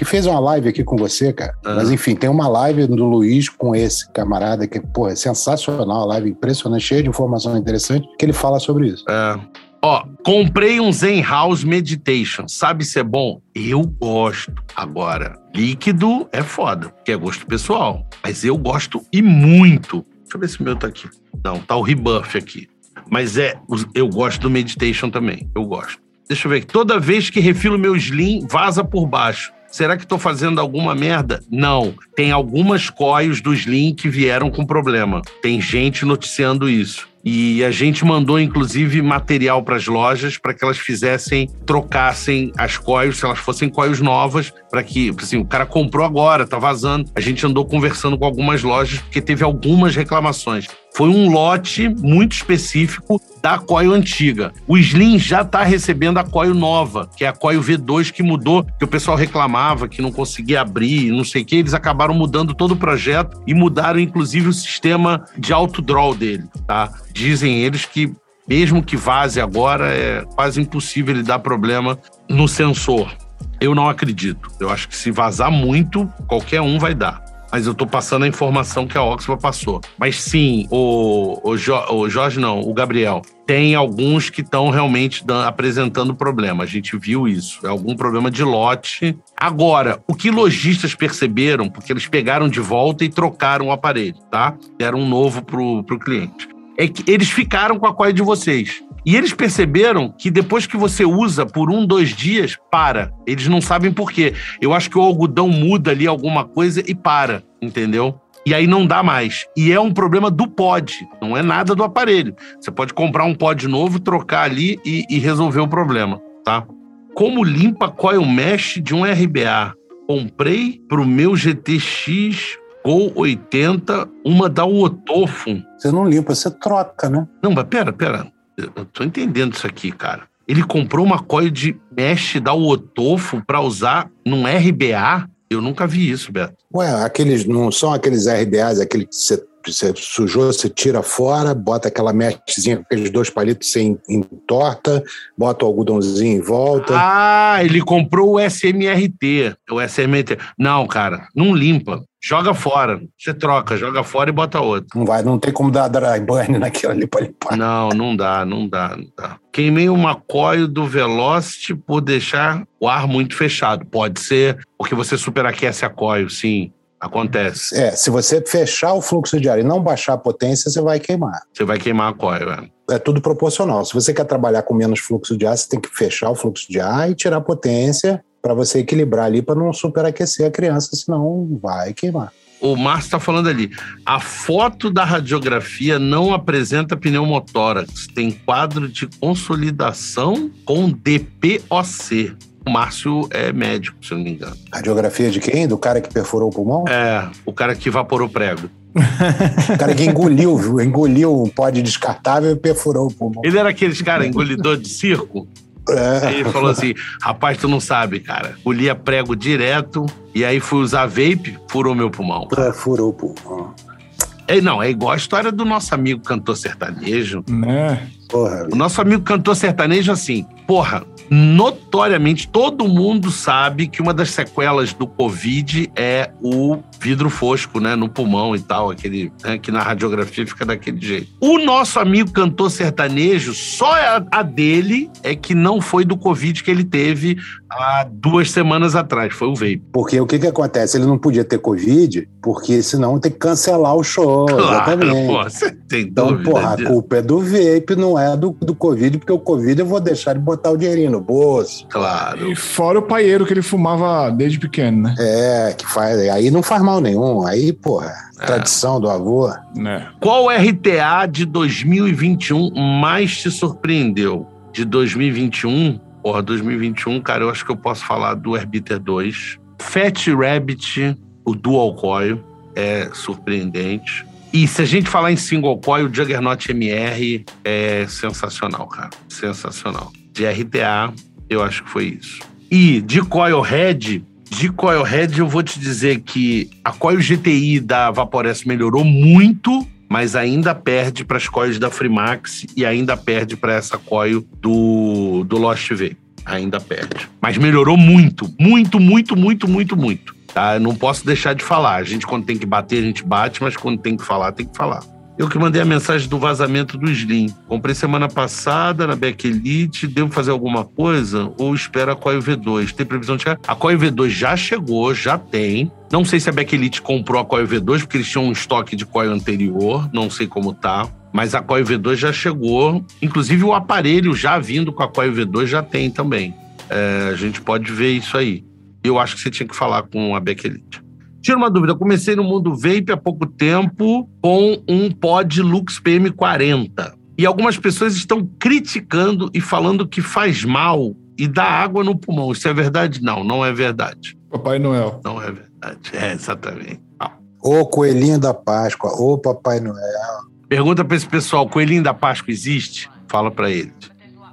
que fez uma live aqui com você, cara. Ah. Mas enfim, tem uma live do Luiz com esse camarada que, pô, é sensacional, a live impressionante, cheia de informação interessante, que ele fala sobre isso. É. Ó, comprei um Zen House Meditation. Sabe se é bom? Eu gosto. Agora, líquido é foda, que é gosto pessoal. Mas eu gosto e muito. Deixa eu ver se o meu tá aqui. Não, tá o rebuff aqui. Mas é, eu gosto do Meditation também. Eu gosto. Deixa eu ver. Toda vez que refilo meu Slim, vaza por baixo. Será que estou fazendo alguma merda? Não. Tem algumas coios do Slim que vieram com problema. Tem gente noticiando isso. E a gente mandou, inclusive, material para as lojas para que elas fizessem, trocassem as coios, se elas fossem coios novas, para que, assim, o cara comprou agora, tá vazando. A gente andou conversando com algumas lojas, porque teve algumas reclamações. Foi um lote muito específico da coil antiga. O Slim já está recebendo a coil nova, que é a coil V2 que mudou, que o pessoal reclamava que não conseguia abrir, não sei o que. Eles acabaram mudando todo o projeto e mudaram, inclusive, o sistema de auto draw dele, tá? Dizem eles que mesmo que vaze agora, é quase impossível ele dar problema no sensor. Eu não acredito. Eu acho que se vazar muito, qualquer um vai dar. Mas eu tô passando a informação que a Oxford passou. Mas sim, o, o, jo, o Jorge não, o Gabriel, tem alguns que estão realmente apresentando problema. A gente viu isso. É algum problema de lote. Agora, o que lojistas perceberam, porque eles pegaram de volta e trocaram o aparelho, tá? Deram um novo pro, pro cliente é que eles ficaram com a coia de vocês. E eles perceberam que depois que você usa por um, dois dias, para. Eles não sabem por quê. Eu acho que o algodão muda ali alguma coisa e para, entendeu? E aí não dá mais. E é um problema do pod, não é nada do aparelho. Você pode comprar um pod novo, trocar ali e, e resolver o problema, tá? Como limpa coil mesh de um RBA? Comprei para o meu GTX Gol 80, uma da Otofo. Você não limpa, você troca, né? Não, mas pera, pera. Eu tô entendendo isso aqui, cara. Ele comprou uma coil de mesh da Otofo para usar num RBA? Eu nunca vi isso, Beto. Ué, aqueles não são aqueles RBAs, aquele que você você sujou, você tira fora, bota aquela meshzinha com aqueles dois palitos, você entorta, bota o algodãozinho em volta. Ah, ele comprou o SMRT. O SMRT. Não, cara, não limpa. Joga fora. Você troca, joga fora e bota outro. Não vai, não tem como dar dry burn naquilo ali para limpar. Não, não dá, não dá, não dá. Queimei uma coil do Velocity por deixar o ar muito fechado. Pode ser porque você superaquece a coil, sim. Acontece. É, se você fechar o fluxo de ar e não baixar a potência, você vai queimar. Você vai queimar a coil, é. é tudo proporcional. Se você quer trabalhar com menos fluxo de ar, você tem que fechar o fluxo de ar e tirar a potência para você equilibrar ali para não superaquecer a criança, senão vai queimar. O Márcio está falando ali. A foto da radiografia não apresenta pneumotórax. Tem quadro de consolidação com DPOC. O Márcio é médico, se eu não me engano. Radiografia de quem? Do cara que perfurou o pulmão? É, o cara que evaporou prego. o cara que engoliu, engoliu um pó de descartável e perfurou o pulmão. Ele era aqueles cara engolidor de circo? É. Aí ele falou assim: rapaz, tu não sabe, cara. Engolia prego direto e aí fui usar vape, furou meu pulmão. É, furou o pulmão. É, não, é igual a história do nosso amigo cantor sertanejo. Né? Porra. O nosso amigo cantor sertanejo, assim, porra, notoriamente todo mundo sabe que uma das sequelas do Covid é o vidro fosco, né, no pulmão e tal, aquele né, que na radiografia fica daquele jeito. O nosso amigo cantor sertanejo, só a, a dele é que não foi do Covid que ele teve há duas semanas atrás, foi o vape. Porque o que que acontece? Ele não podia ter Covid, porque senão tem que cancelar o show, claro, exatamente. Pô, você tem então, porra, a culpa é do vape, não é do, do Covid, porque o Covid eu vou deixar de botar o dinheirinho no bolso. Claro. E fora o paieiro que ele fumava desde pequeno, né? É, que faz. Aí não faz mal nenhum. Aí, porra, é. tradição do avô. É. Qual RTA de 2021 mais te surpreendeu? De 2021? Porra, 2021, cara, eu acho que eu posso falar do Herbiter 2. Fat Rabbit, o Dual Coil, é surpreendente. E se a gente falar em single coil, o Juggernaut MR é sensacional, cara. Sensacional. De RTA, eu acho que foi isso. E de coil head, de coil head eu vou te dizer que a coil GTI da Vaporess melhorou muito, mas ainda perde para as coils da Freemax e ainda perde para essa coil do, do Lost V. Ainda perde. Mas melhorou muito, muito, muito, muito, muito, muito. Tá? Eu não posso deixar de falar. A gente, quando tem que bater, a gente bate, mas quando tem que falar, tem que falar. Eu que mandei a mensagem do vazamento do Slim. Comprei semana passada na Beck Elite. Devo fazer alguma coisa? Ou espera a Coil V2? Tem previsão de chegar? A Coil V2 já chegou, já tem. Não sei se a Beck Elite comprou a Coil V2, porque eles tinham um estoque de Coil anterior. Não sei como tá. Mas a Coil V2 já chegou. Inclusive o aparelho já vindo com a Coil V2 já tem também. É, a gente pode ver isso aí. Eu acho que você tinha que falar com a Beck Elite. Tira uma dúvida, eu comecei no mundo vape há pouco tempo com um pod Lux PM40. E algumas pessoas estão criticando e falando que faz mal e dá água no pulmão. Isso é verdade? Não, não é verdade. Papai Noel. Não é verdade. É, exatamente. Ô coelhinho da Páscoa, ô Papai Noel. Pergunta para esse pessoal: coelhinho da Páscoa existe? Fala para eles.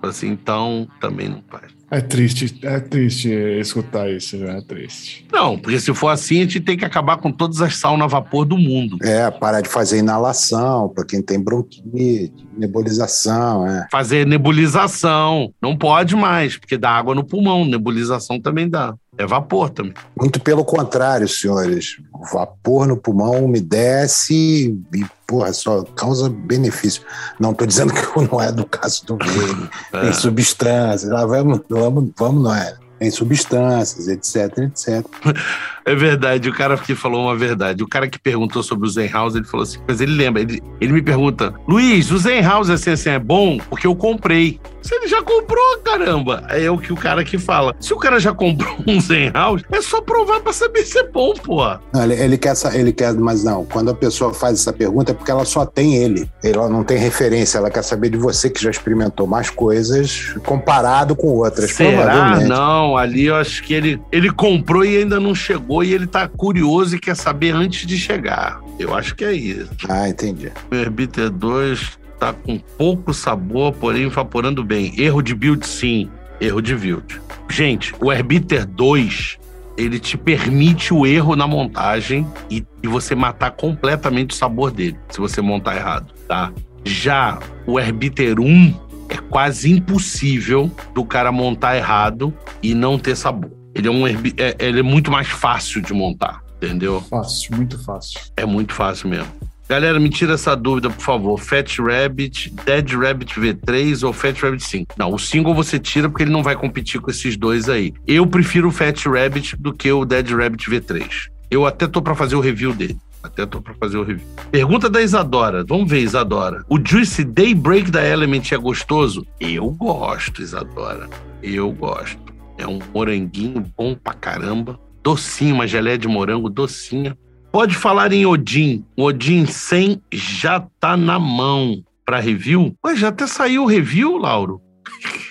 Assim, então também não faz. É triste, é triste escutar isso, é triste. Não, porque se for assim, a gente tem que acabar com todas as saunas a vapor do mundo. É, parar de fazer inalação para quem tem bronquite, nebulização, é. Fazer nebulização. Não pode mais, porque dá água no pulmão. Nebulização também dá. É vapor também. Muito pelo contrário, senhores. O vapor no pulmão umedece e, porra, só causa benefício. Não estou dizendo que não é do caso do verde. É. Tem substâncias, lá vamos, vamos, vamos, não é? Tem substâncias, etc, etc. É verdade, o cara que falou uma verdade. O cara que perguntou sobre o Zenhouse, ele falou assim, mas ele lembra, ele, ele me pergunta, Luiz, o Zenhouse assim, assim é bom porque eu comprei. Se ele já comprou, caramba, é o que o cara que fala. Se o cara já comprou um Zenhouse, é só provar pra saber se é bom, pô. Não, ele, ele quer, ele quer, mas não. Quando a pessoa faz essa pergunta é porque ela só tem ele. Ela não tem referência. Ela quer saber de você que já experimentou mais coisas comparado com outras. Será? Não, ali eu acho que ele, ele comprou e ainda não chegou e ele tá curioso e quer saber antes de chegar. Eu acho que é isso. Ah, entendi. O Herbiter 2 tá com pouco sabor, porém evaporando bem. Erro de build, sim. Erro de build. Gente, o Herbiter 2, ele te permite o erro na montagem e, e você matar completamente o sabor dele, se você montar errado, tá? Já o Herbiter 1 é quase impossível do cara montar errado e não ter sabor. Ele é, um é- ele é muito mais fácil de montar, entendeu? Fácil, muito fácil. É muito fácil mesmo. Galera, me tira essa dúvida, por favor. Fat Rabbit, Dead Rabbit V3 ou Fat Rabbit 5? Não, o single você tira porque ele não vai competir com esses dois aí. Eu prefiro o Fat Rabbit do que o Dead Rabbit V3. Eu até tô pra fazer o review dele. Até tô pra fazer o review. Pergunta da Isadora. Vamos ver, Isadora. O Juicy Daybreak da Element é gostoso? Eu gosto, Isadora. Eu gosto. É um moranguinho bom pra caramba. Docinho, uma geleia de morango docinha. Pode falar em Odin. O Odin 100 já tá na mão para review. Ué, já até saiu o review, Lauro?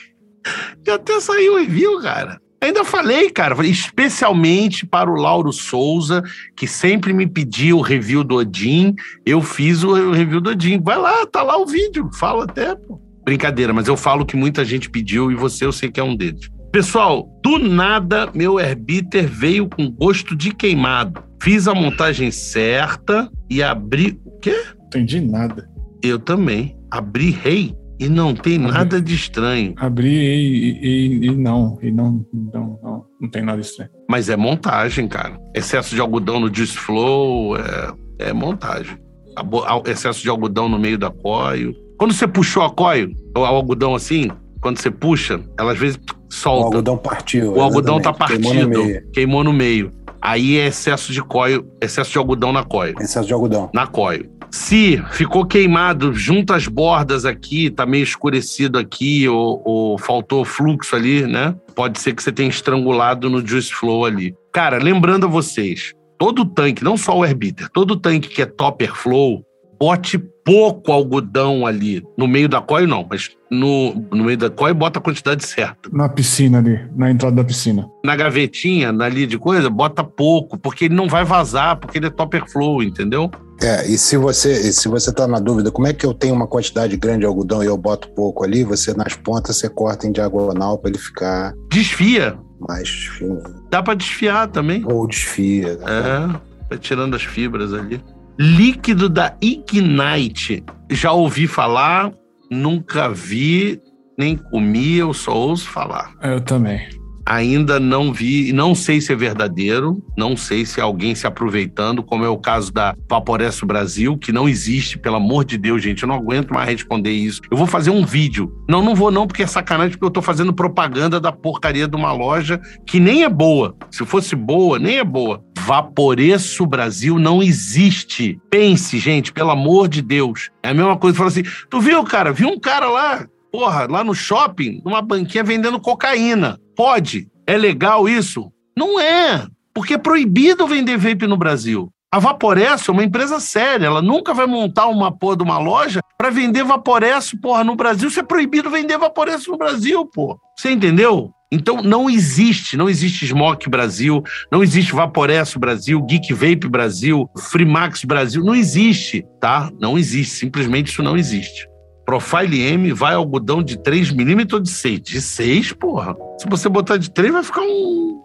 já até saiu o review, cara. Ainda falei, cara, especialmente para o Lauro Souza, que sempre me pediu o review do Odin. Eu fiz o review do Odin. Vai lá, tá lá o vídeo. Fala até, pô. Brincadeira, mas eu falo que muita gente pediu e você eu sei que é um deles. Pessoal, do nada, meu Herbiter veio com gosto de queimado. Fiz a montagem certa e abri. O quê? Não entendi nada. Eu também. Abri rei e não tem nada de estranho. Abri e, e- e não, e não, não, não, não tem nada estranho. Mas é montagem, cara. Excesso de algodão no Juice Flow é, é montagem. Excesso de algodão no meio da coil. Quando você puxou a coil, o algodão assim, quando você puxa, ela às vezes O solta. algodão partiu. O algodão tá partido, Queimou no meio. queimou no meio. Aí é excesso de coil, excesso de algodão na coil, Excesso de algodão. na coil. Se ficou queimado junto às bordas aqui, tá meio escurecido aqui, ou, ou faltou fluxo ali, né? Pode ser que você tenha estrangulado no juice flow ali. Cara, lembrando a vocês, todo tanque, não só o Herbiter, todo tanque que é topper flow, bote pouco algodão ali. No meio da coil, não, mas no, no meio da coil, bota a quantidade certa Na piscina ali, na entrada da piscina. na gavetinha, ali de coisa, bota pouco, porque ele não vai vazar, porque ele é topper flow, entendeu? É, e se você e se você tá na dúvida, como é que eu tenho uma quantidade grande de algodão e eu boto pouco ali, você nas pontas você corta em diagonal para ele ficar Desfia. mais fino. Dá pra desfiar também. Ou desfia. né? É, vai tirando as fibras ali. Líquido da Ignite. Já ouvi falar, nunca vi, nem comi, eu só ouço falar. Eu também. Ainda não vi, não sei se é verdadeiro, não sei se é alguém se aproveitando, como é o caso da Vaporesso Brasil, que não existe, pelo amor de Deus, gente, eu não aguento mais responder isso. Eu vou fazer um vídeo. Não, não vou não, porque é sacanagem, porque eu tô fazendo propaganda da porcaria de uma loja que nem é boa. Se fosse boa, nem é boa. Vaporeço Brasil não existe. Pense, gente, pelo amor de Deus. É a mesma coisa, assim, tu viu, cara? Viu um cara lá, porra, lá no shopping, numa banquinha vendendo cocaína. Pode? É legal isso? Não é, porque é proibido vender vape no Brasil. A Vaporesso é uma empresa séria, ela nunca vai montar uma porra de uma loja para vender Vaporesso, porra, no Brasil. Isso é proibido vender Vaporesso no Brasil, pô. Você entendeu? Então não existe, não existe Smoke Brasil, não existe Vaporesso Brasil, Geek Vape Brasil, Freemax Brasil, não existe, tá? Não existe, simplesmente isso não existe. Profile M vai algodão de 3 milímetros ou de 6? De 6, porra. Se você botar de 3, vai ficar um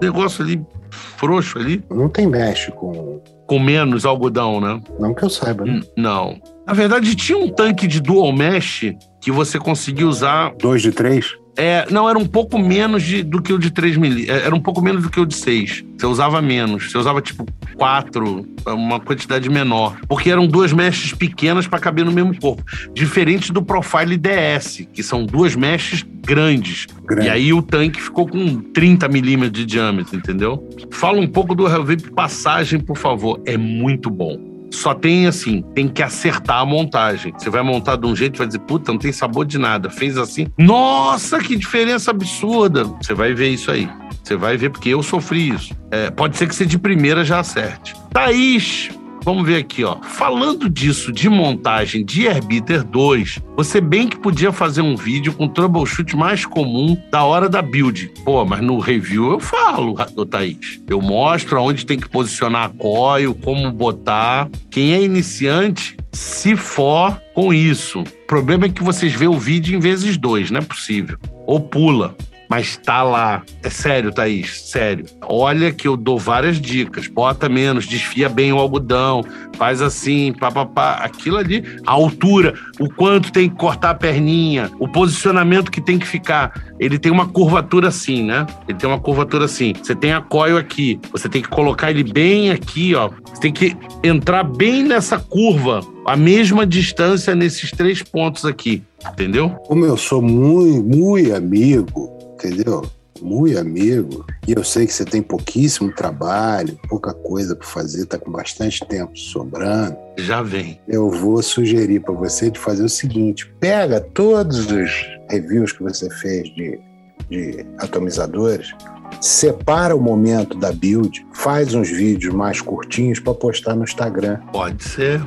negócio ali frouxo ali. Não tem mesh com. Com menos algodão, né? Não que eu saiba, né? Não. Na verdade, tinha um tanque de dual mesh que você conseguia usar. 2 de 3? É, não, era um pouco menos de, do que o de 3 milímetros. Era um pouco menos do que o de 6. Você usava menos. Você usava tipo 4, uma quantidade menor. Porque eram duas meshes pequenas para caber no mesmo corpo. Diferente do Profile DS, que são duas meshes grandes. Grande. E aí o tanque ficou com 30 milímetros de diâmetro, entendeu? Fala um pouco do Hellvape Passagem, por favor. É muito bom só tem assim, tem que acertar a montagem. Você vai montar de um jeito vai dizer, puta, não tem sabor de nada. Fez assim, nossa, que diferença absurda. Você vai ver isso aí. Você vai ver, porque eu sofri isso. É, pode ser que você de primeira já acerte. Thaís, Vamos ver aqui, ó. Falando disso, de montagem de Airbeater 2, você bem que podia fazer um vídeo com o troubleshoot mais comum da hora da build. Pô, mas no review eu falo, Thaís. Eu mostro aonde tem que posicionar a coil, como botar. Quem é iniciante, se for com isso. O problema é que vocês vê o vídeo em vezes dois, não é possível. Ou pula mas tá lá. É sério, Thaís, sério. Olha que eu dou várias dicas. Bota menos, desfia bem o algodão, faz assim, papapá. Aquilo ali, a altura, o quanto tem que cortar a perninha, o posicionamento que tem que ficar. Ele tem uma curvatura assim, né? Ele tem uma curvatura assim. Você tem a coil aqui, você tem que colocar ele bem aqui, ó. Você tem que entrar bem nessa curva, a mesma distância nesses três pontos aqui, entendeu? Como eu sou muito, muito amigo entendeu? Muito amigo. E eu sei que você tem pouquíssimo trabalho, pouca coisa para fazer, tá com bastante tempo sobrando. Já vem. Eu vou sugerir para você de fazer o seguinte: pega todos os reviews que você fez de, de atomizadores, separa o momento da build, faz uns vídeos mais curtinhos para postar no Instagram. Pode ser.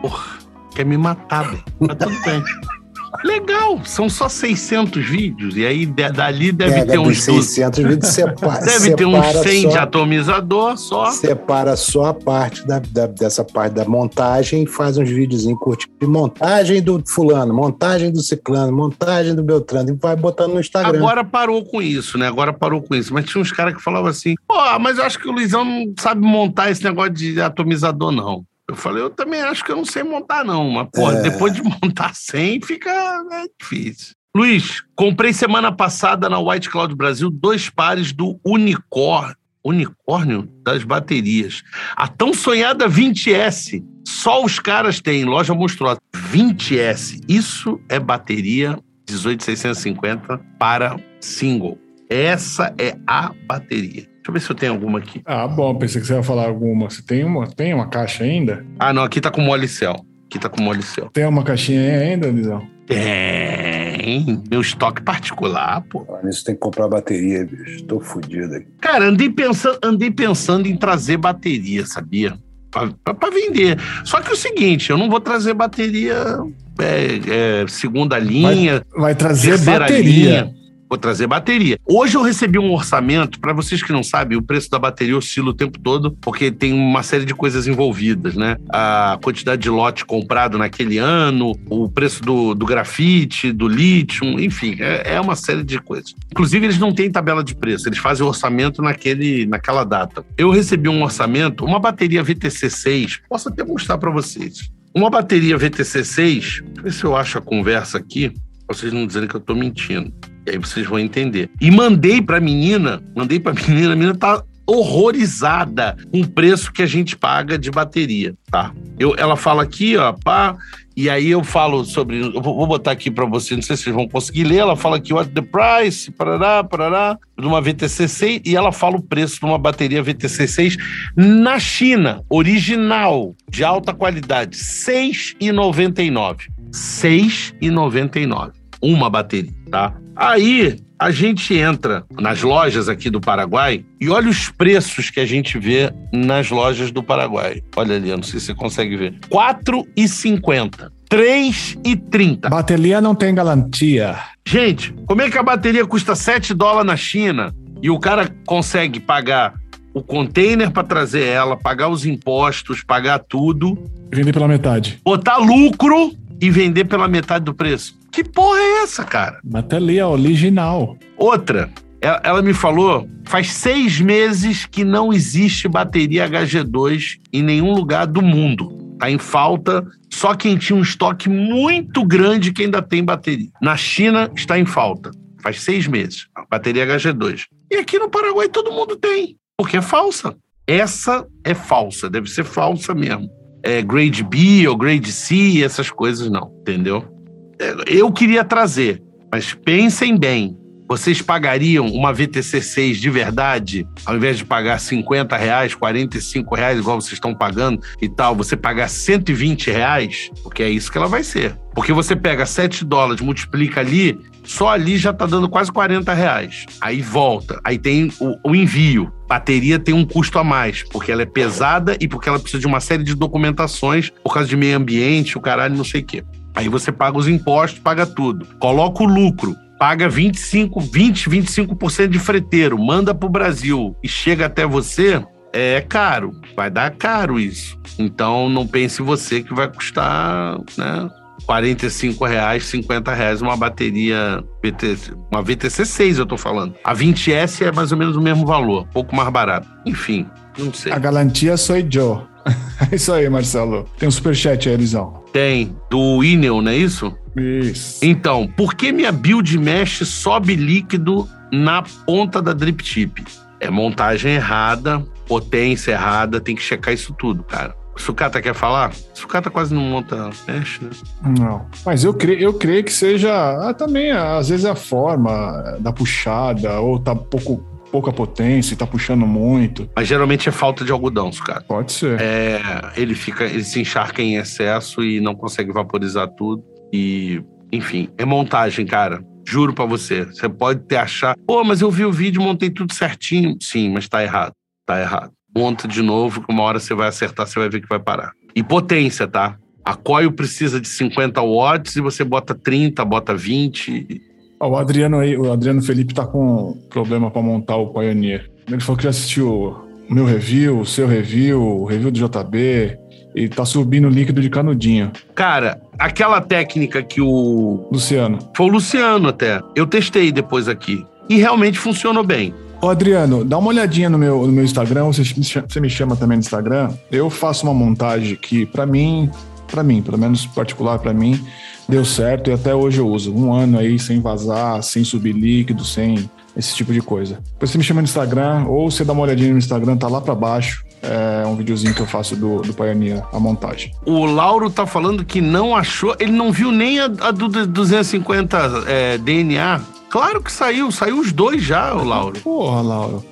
Porra, quer me matar, velho. Mas tudo bem. Legal, são só 600 vídeos, e aí dali deve Pega ter uns 600 12... vídeos, separa, Deve ter uns 100 só, de atomizador só. Separa só a parte da, da, dessa parte da montagem e faz uns videozinhos curtinhos de montagem do fulano, montagem do ciclano, montagem do Beltrano, e vai botando no Instagram. Agora parou com isso, né? Agora parou com isso. Mas tinha uns caras que falavam assim, pô, mas eu acho que o Luizão não sabe montar esse negócio de atomizador, não. Eu falei, eu também acho que eu não sei montar, não. Mas, pô, é... depois de montar 100, fica é difícil. Luiz, comprei semana passada na White Cloud Brasil dois pares do Unicórnio, unicórnio das baterias. A tão sonhada 20S. Só os caras têm, loja monstruosa. 20S. Isso é bateria 18650 para single. Essa é a bateria. Deixa eu ver se eu tenho alguma aqui. Ah, bom, pensei que você ia falar alguma. Você tem uma, tem uma caixa ainda? Ah, não, aqui tá com molicel. Aqui tá com molicel. Tem uma caixinha aí ainda, Lisão? Tem. Meu estoque particular, pô. Isso tem que comprar bateria, bicho. Tô fodido aqui. Cara, andei pensando, andei pensando em trazer bateria, sabia? Para vender. Só que é o seguinte, eu não vou trazer bateria é, é, segunda linha. Vai, vai trazer bateria. Linha. Vou trazer bateria. Hoje eu recebi um orçamento, para vocês que não sabem, o preço da bateria oscila o tempo todo, porque tem uma série de coisas envolvidas, né? A quantidade de lote comprado naquele ano, o preço do, do grafite, do lítio, enfim, é, é uma série de coisas. Inclusive, eles não têm tabela de preço, eles fazem o orçamento naquele, naquela data. Eu recebi um orçamento, uma bateria VTC6, posso até mostrar para vocês. Uma bateria VTC6, deixa eu ver se eu acho a conversa aqui, pra vocês não dizerem que eu estou mentindo. E aí vocês vão entender. E mandei pra menina, mandei pra menina, a menina tá horrorizada com o preço que a gente paga de bateria, tá? Eu, ela fala aqui, ó, pá, e aí eu falo sobre, eu vou botar aqui para você, não sei se vocês vão conseguir ler, ela fala aqui, what the price, parará, parará, de uma VTC 6, e ela fala o preço de uma bateria VTC 6 na China, original, de alta qualidade, R$ 6,99. R$ 6,99. Uma bateria, tá? Aí a gente entra nas lojas aqui do Paraguai e olha os preços que a gente vê nas lojas do Paraguai. Olha ali, eu não sei se você consegue ver. R$ 4,50. 3,30. Bateria não tem garantia. Gente, como é que a bateria custa 7 dólares na China e o cara consegue pagar o container para trazer ela, pagar os impostos, pagar tudo, Vender pela metade. botar lucro e vender pela metade do preço? Que porra é essa, cara? Bateria original. Outra, ela, ela me falou, faz seis meses que não existe bateria HG2 em nenhum lugar do mundo. Tá em falta, só quem tinha um estoque muito grande que ainda tem bateria. Na China está em falta. Faz seis meses. A bateria HG2. E aqui no Paraguai todo mundo tem, porque é falsa. Essa é falsa, deve ser falsa mesmo. É grade B ou grade C, essas coisas não, entendeu? É, Eu queria trazer, mas pensem bem. Vocês pagariam uma VTC 6 de verdade, ao invés de pagar 50 reais, 45 reais, igual vocês estão pagando e tal, você pagar 120 reais? Porque é isso que ela vai ser. Porque você pega 7 dólares, multiplica ali, só ali já tá dando quase 40 reais. Aí volta, aí tem o, o envio. Bateria tem um custo a mais, porque ela é pesada e porque ela precisa de uma série de documentações por causa de meio ambiente, o caralho, não sei o quê. Aí você paga os impostos, paga tudo. Coloca o lucro, paga 25, 20, 25% de freteiro, manda pro Brasil e chega até você, é caro. Vai dar caro isso. Então não pense você que vai custar, né? 45 reais, 50 reais uma bateria VTC, uma VTC 6 eu tô falando. A 20S é mais ou menos o mesmo valor, pouco mais barato. Enfim, não sei. A garantia sou eu. É isso aí, Marcelo. Tem um superchat aí, Elisão. Tem do Inel, não é isso? Isso. Então, por que minha build mesh sobe líquido na ponta da drip tip? É montagem errada, potência errada, tem que checar isso tudo, cara. Sucata quer falar? Sucata quase não monta mesh, né? Não. Mas eu creio, eu creio que seja ah, também, às vezes, a forma da puxada, ou tá pouco, pouca potência e tá puxando muito. Mas geralmente é falta de algodão, Sucata. Pode ser. É, ele fica, ele se encharca em excesso e não consegue vaporizar tudo. E, enfim, é montagem, cara. Juro pra você. Você pode ter achar, pô, mas eu vi o vídeo, montei tudo certinho. Sim, mas tá errado. Tá errado. Monta de novo, que uma hora você vai acertar, você vai ver que vai parar. E potência, tá? A coil precisa de 50 watts e você bota 30, bota 20. Ó, O Adriano aí, o Adriano Felipe tá com problema pra montar o Pioneer. Ele falou que já assistiu o meu review, o seu review, o review do JB, e tá subindo líquido de canudinho. Cara, aquela técnica que o. Luciano. Foi o Luciano até. Eu testei depois aqui. E realmente funcionou bem. Ô Adriano, dá uma olhadinha no meu, no meu Instagram, você você me chama também no Instagram. Eu faço uma montagem que, pra mim, pra mim, pelo menos particular pra mim, deu certo e até hoje eu uso. Um ano aí sem vazar, sem subir líquido, sem esse tipo de coisa. Depois você me chama no Instagram ou você dá uma olhadinha no Instagram, tá lá pra baixo. É um videozinho que eu faço do, do Pioneer, a montagem. O Lauro tá falando que não achou, ele não viu nem a, a do 250 é, DNA. Claro que saiu, saiu os dois já, o Lauro. Porra, Lauro.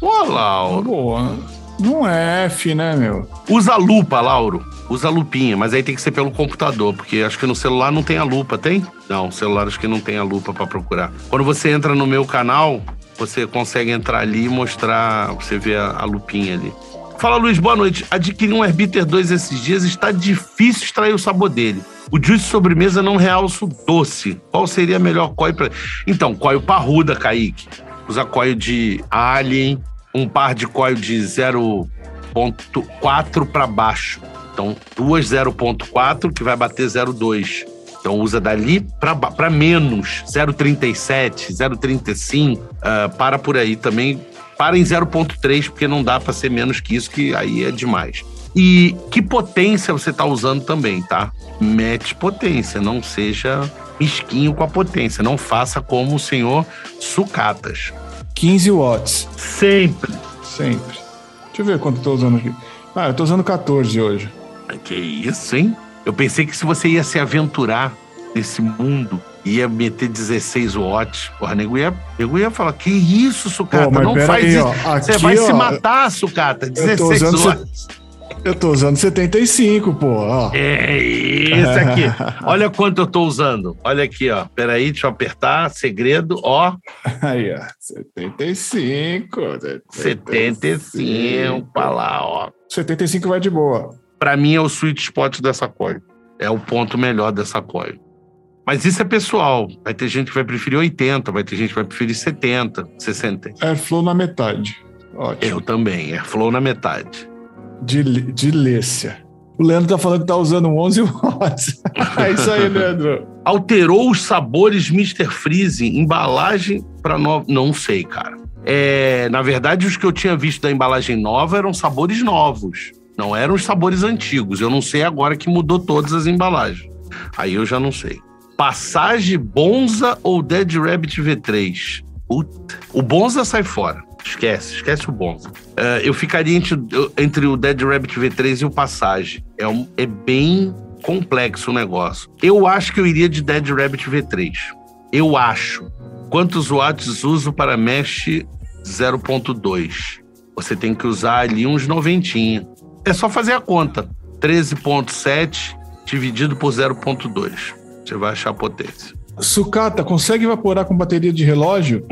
Ô, Lauro. Boa. Não é F, né, meu? Usa lupa, Lauro. Usa lupinha, mas aí tem que ser pelo computador, porque acho que no celular não tem a lupa, tem? Não, celular acho que não tem a lupa pra procurar. Quando você entra no meu canal, você consegue entrar ali e mostrar, você vê a, a lupinha ali. Fala, Luiz, boa noite. Adquiri um Herbiter 2 esses dias, está difícil extrair o sabor dele. O juice sobremesa não realça o doce. Qual seria a melhor coil para... Então, coil parruda, Kaique. Usa coil de Alien, um par de coil de 0.4 para baixo. Então, duas 0.4 que vai bater 0.2. Então usa dali para menos, 0,37, 0,35, ah, para por aí também. Para em 0,3, porque não dá para ser menos que isso, que aí é demais. E que potência você está usando também, tá? Mete potência, não seja mesquinho com a potência. Não faça como o senhor Sucatas. 15 watts. Sempre. Sempre. Deixa eu ver quanto eu tô usando aqui. Ah, eu tô usando 14 hoje. Que isso, hein? Eu pensei que se você ia se aventurar nesse mundo, ia meter 16 watts. Porra, nego ia, nego ia falar: Que isso, Sucata? Pô, não faz aí, isso. Ó, você aqui, vai ó, se matar, Sucata. Eu 16 tô usando, watts. eu tô usando 75, pô. Ó. É isso aqui. Olha quanto eu tô usando. Olha aqui, ó. Peraí, deixa eu apertar. Segredo, ó. Aí, ó. 75. 75 pra lá, ó. 75 vai de boa. Pra mim é o sweet spot dessa coil. É o ponto melhor dessa coil. Mas isso é pessoal. Vai ter gente que vai preferir 80, vai ter gente que vai preferir 70, 60. Airflow na metade. Ótimo. Eu também. Airflow na metade. De, de Lécia. O Leandro tá falando que tá usando um 11 watts. é isso aí, Leandro. Alterou os sabores Mr. Freeze, embalagem para nova. Não sei, cara. É, na verdade, os que eu tinha visto da embalagem nova eram sabores novos. Não eram os sabores antigos. Eu não sei agora que mudou todas as embalagens. Aí eu já não sei. Passagem Bonza ou Dead Rabbit V3? Puta. O Bonza sai fora. Esquece, esquece o Bonza. É, eu ficaria entre, entre o Dead Rabbit V3 e o Passage. É, um, é bem complexo o negócio. Eu acho que eu iria de Dead Rabbit V3. Eu acho. Quantos watts uso para mesh 0.2? Você tem que usar ali uns noventinha. É só fazer a conta. 13.7 dividido por 0.2. Você vai achar potência. Sucata, consegue evaporar com bateria de relógio?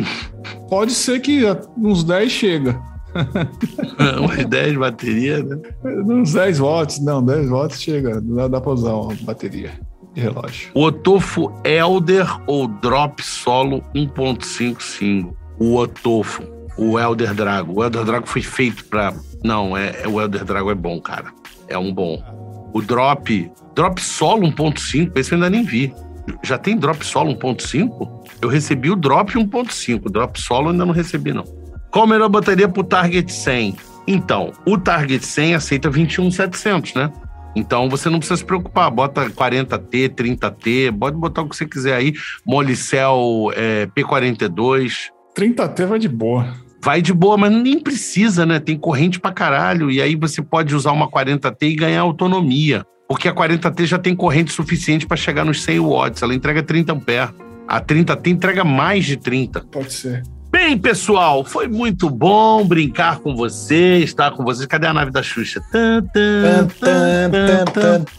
Pode ser que uns 10 chega. Umas 10 de bateria, né? Uns 10 watts, não, 10 watts chega. Dá, dá pra usar uma bateria de relógio. O Otofo Elder ou Drop Solo 1.55? O Otofo, o Elder Drago. O Elder Drago foi feito pra. Não, é, é o Elder Drago é bom, cara. É um bom. O Drop. Drop Solo 1.5, esse eu ainda nem vi. Já tem Drop Solo 1.5? Eu recebi o Drop 1.5. Drop Solo ainda não recebi, não. Qual a melhor bateria pro Target 100? Então, o Target 100 aceita 21700, né? Então você não precisa se preocupar, bota 40T, 30T, pode botar o que você quiser aí. Molicel é, P42. 30T vai de boa. Vai de boa, mas nem precisa, né? Tem corrente pra caralho. E aí você pode usar uma 40T e ganhar autonomia. Porque a 40T já tem corrente suficiente para chegar nos 100 watts. Ela entrega 30 amperes. A 30T entrega mais de 30. Pode ser. Bem, pessoal, foi muito bom brincar com vocês, estar com vocês. Cadê a nave da Xuxa? Tan, tan,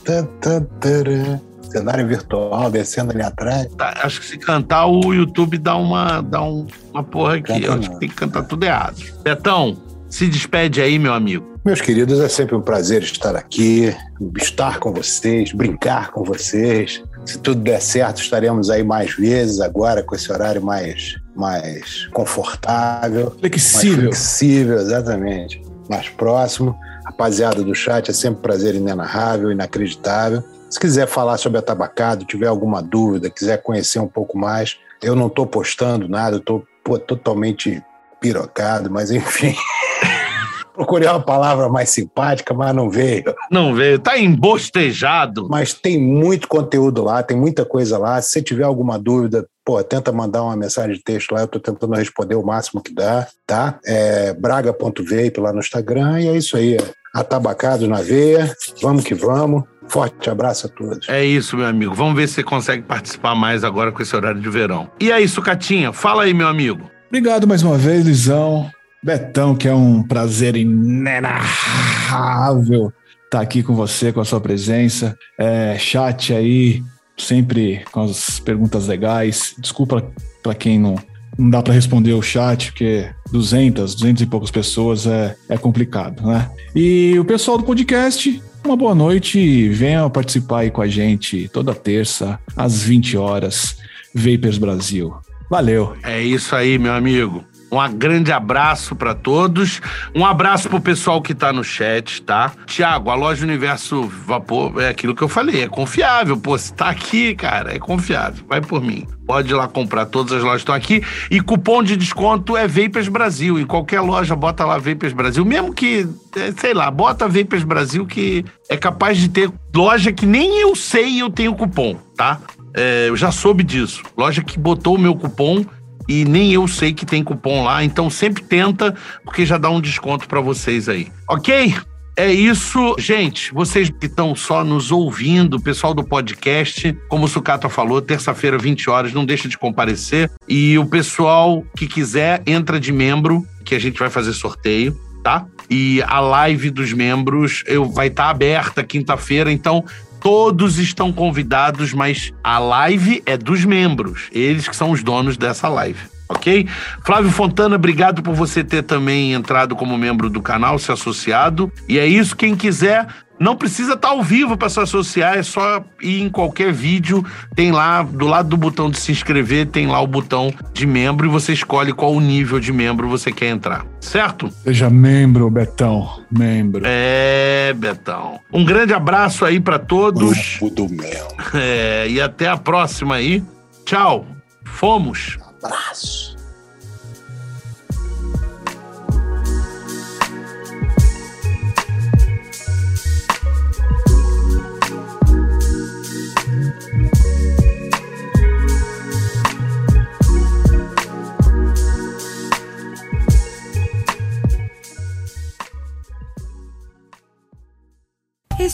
tan, tan, tan. Cenário virtual descendo ali atrás. Tá, acho que se cantar, o YouTube dá uma, dá um, uma porra aqui. Canta Eu acho que tem que cantar tudo errado. Betão, se despede aí, meu amigo. Meus queridos, é sempre um prazer estar aqui, estar com vocês, brincar com vocês. Se tudo der certo, estaremos aí mais vezes agora com esse horário mais, mais confortável, mais Flexível. flexível, exatamente. Mais próximo. Rapaziada do chat, é sempre um prazer inenarrável, inacreditável. Se quiser falar sobre atabacado, tiver alguma dúvida, quiser conhecer um pouco mais, eu não estou postando nada, eu estou totalmente pirocado, mas enfim. Procurei uma palavra mais simpática, mas não veio. Não veio, tá embostejado. Mas tem muito conteúdo lá, tem muita coisa lá. Se você tiver alguma dúvida, pô, tenta mandar uma mensagem de texto lá, eu tô tentando responder o máximo que dá, tá? É braga.vape lá no Instagram, e é isso aí. Atabacados na veia, vamos que vamos. Forte abraço a todos. É isso, meu amigo. Vamos ver se você consegue participar mais agora com esse horário de verão. E aí, Sucatinha, fala aí, meu amigo. Obrigado mais uma vez, Lisão. Betão, que é um prazer inenarrável estar aqui com você, com a sua presença. É, chat aí, sempre com as perguntas legais. Desculpa para quem não, não dá para responder o chat, porque 200, 200 e poucas pessoas é, é complicado, né? E o pessoal do podcast, uma boa noite e venha participar aí com a gente toda terça, às 20 horas, Vapers Brasil. Valeu! É isso aí, meu amigo. Um grande abraço para todos. Um abraço pro pessoal que tá no chat, tá? Tiago, a loja Universo Vapor é aquilo que eu falei, é confiável. Pô, se tá aqui, cara, é confiável. Vai por mim. Pode ir lá comprar, todas as lojas estão aqui. E cupom de desconto é Vapers Brasil. Em qualquer loja, bota lá Vapers Brasil. Mesmo que, é, sei lá, bota Vapers Brasil que é capaz de ter loja que nem eu sei eu tenho cupom, tá? É, eu já soube disso. Loja que botou o meu cupom e nem eu sei que tem cupom lá, então sempre tenta, porque já dá um desconto para vocês aí. Ok? É isso, gente. Vocês que estão só nos ouvindo, pessoal do podcast, como o Sucata falou, terça-feira, 20 horas, não deixa de comparecer. E o pessoal que quiser, entra de membro, que a gente vai fazer sorteio, tá? E a live dos membros eu, vai estar tá aberta quinta-feira, então Todos estão convidados, mas a live é dos membros. Eles que são os donos dessa live. Ok? Flávio Fontana, obrigado por você ter também entrado como membro do canal, se associado. E é isso. Quem quiser, não precisa estar ao vivo para se associar, é só ir em qualquer vídeo. Tem lá, do lado do botão de se inscrever, tem lá o botão de membro e você escolhe qual nível de membro você quer entrar. Certo? Seja membro, Betão. Membro. É, Betão. Um grande abraço aí para todos. Grupo do membro. É, e até a próxima aí. Tchau. Fomos. Abraço.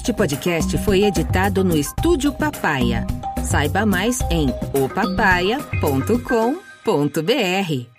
Este podcast foi editado no Estúdio Papaya. Saiba mais em opapaia.com.br.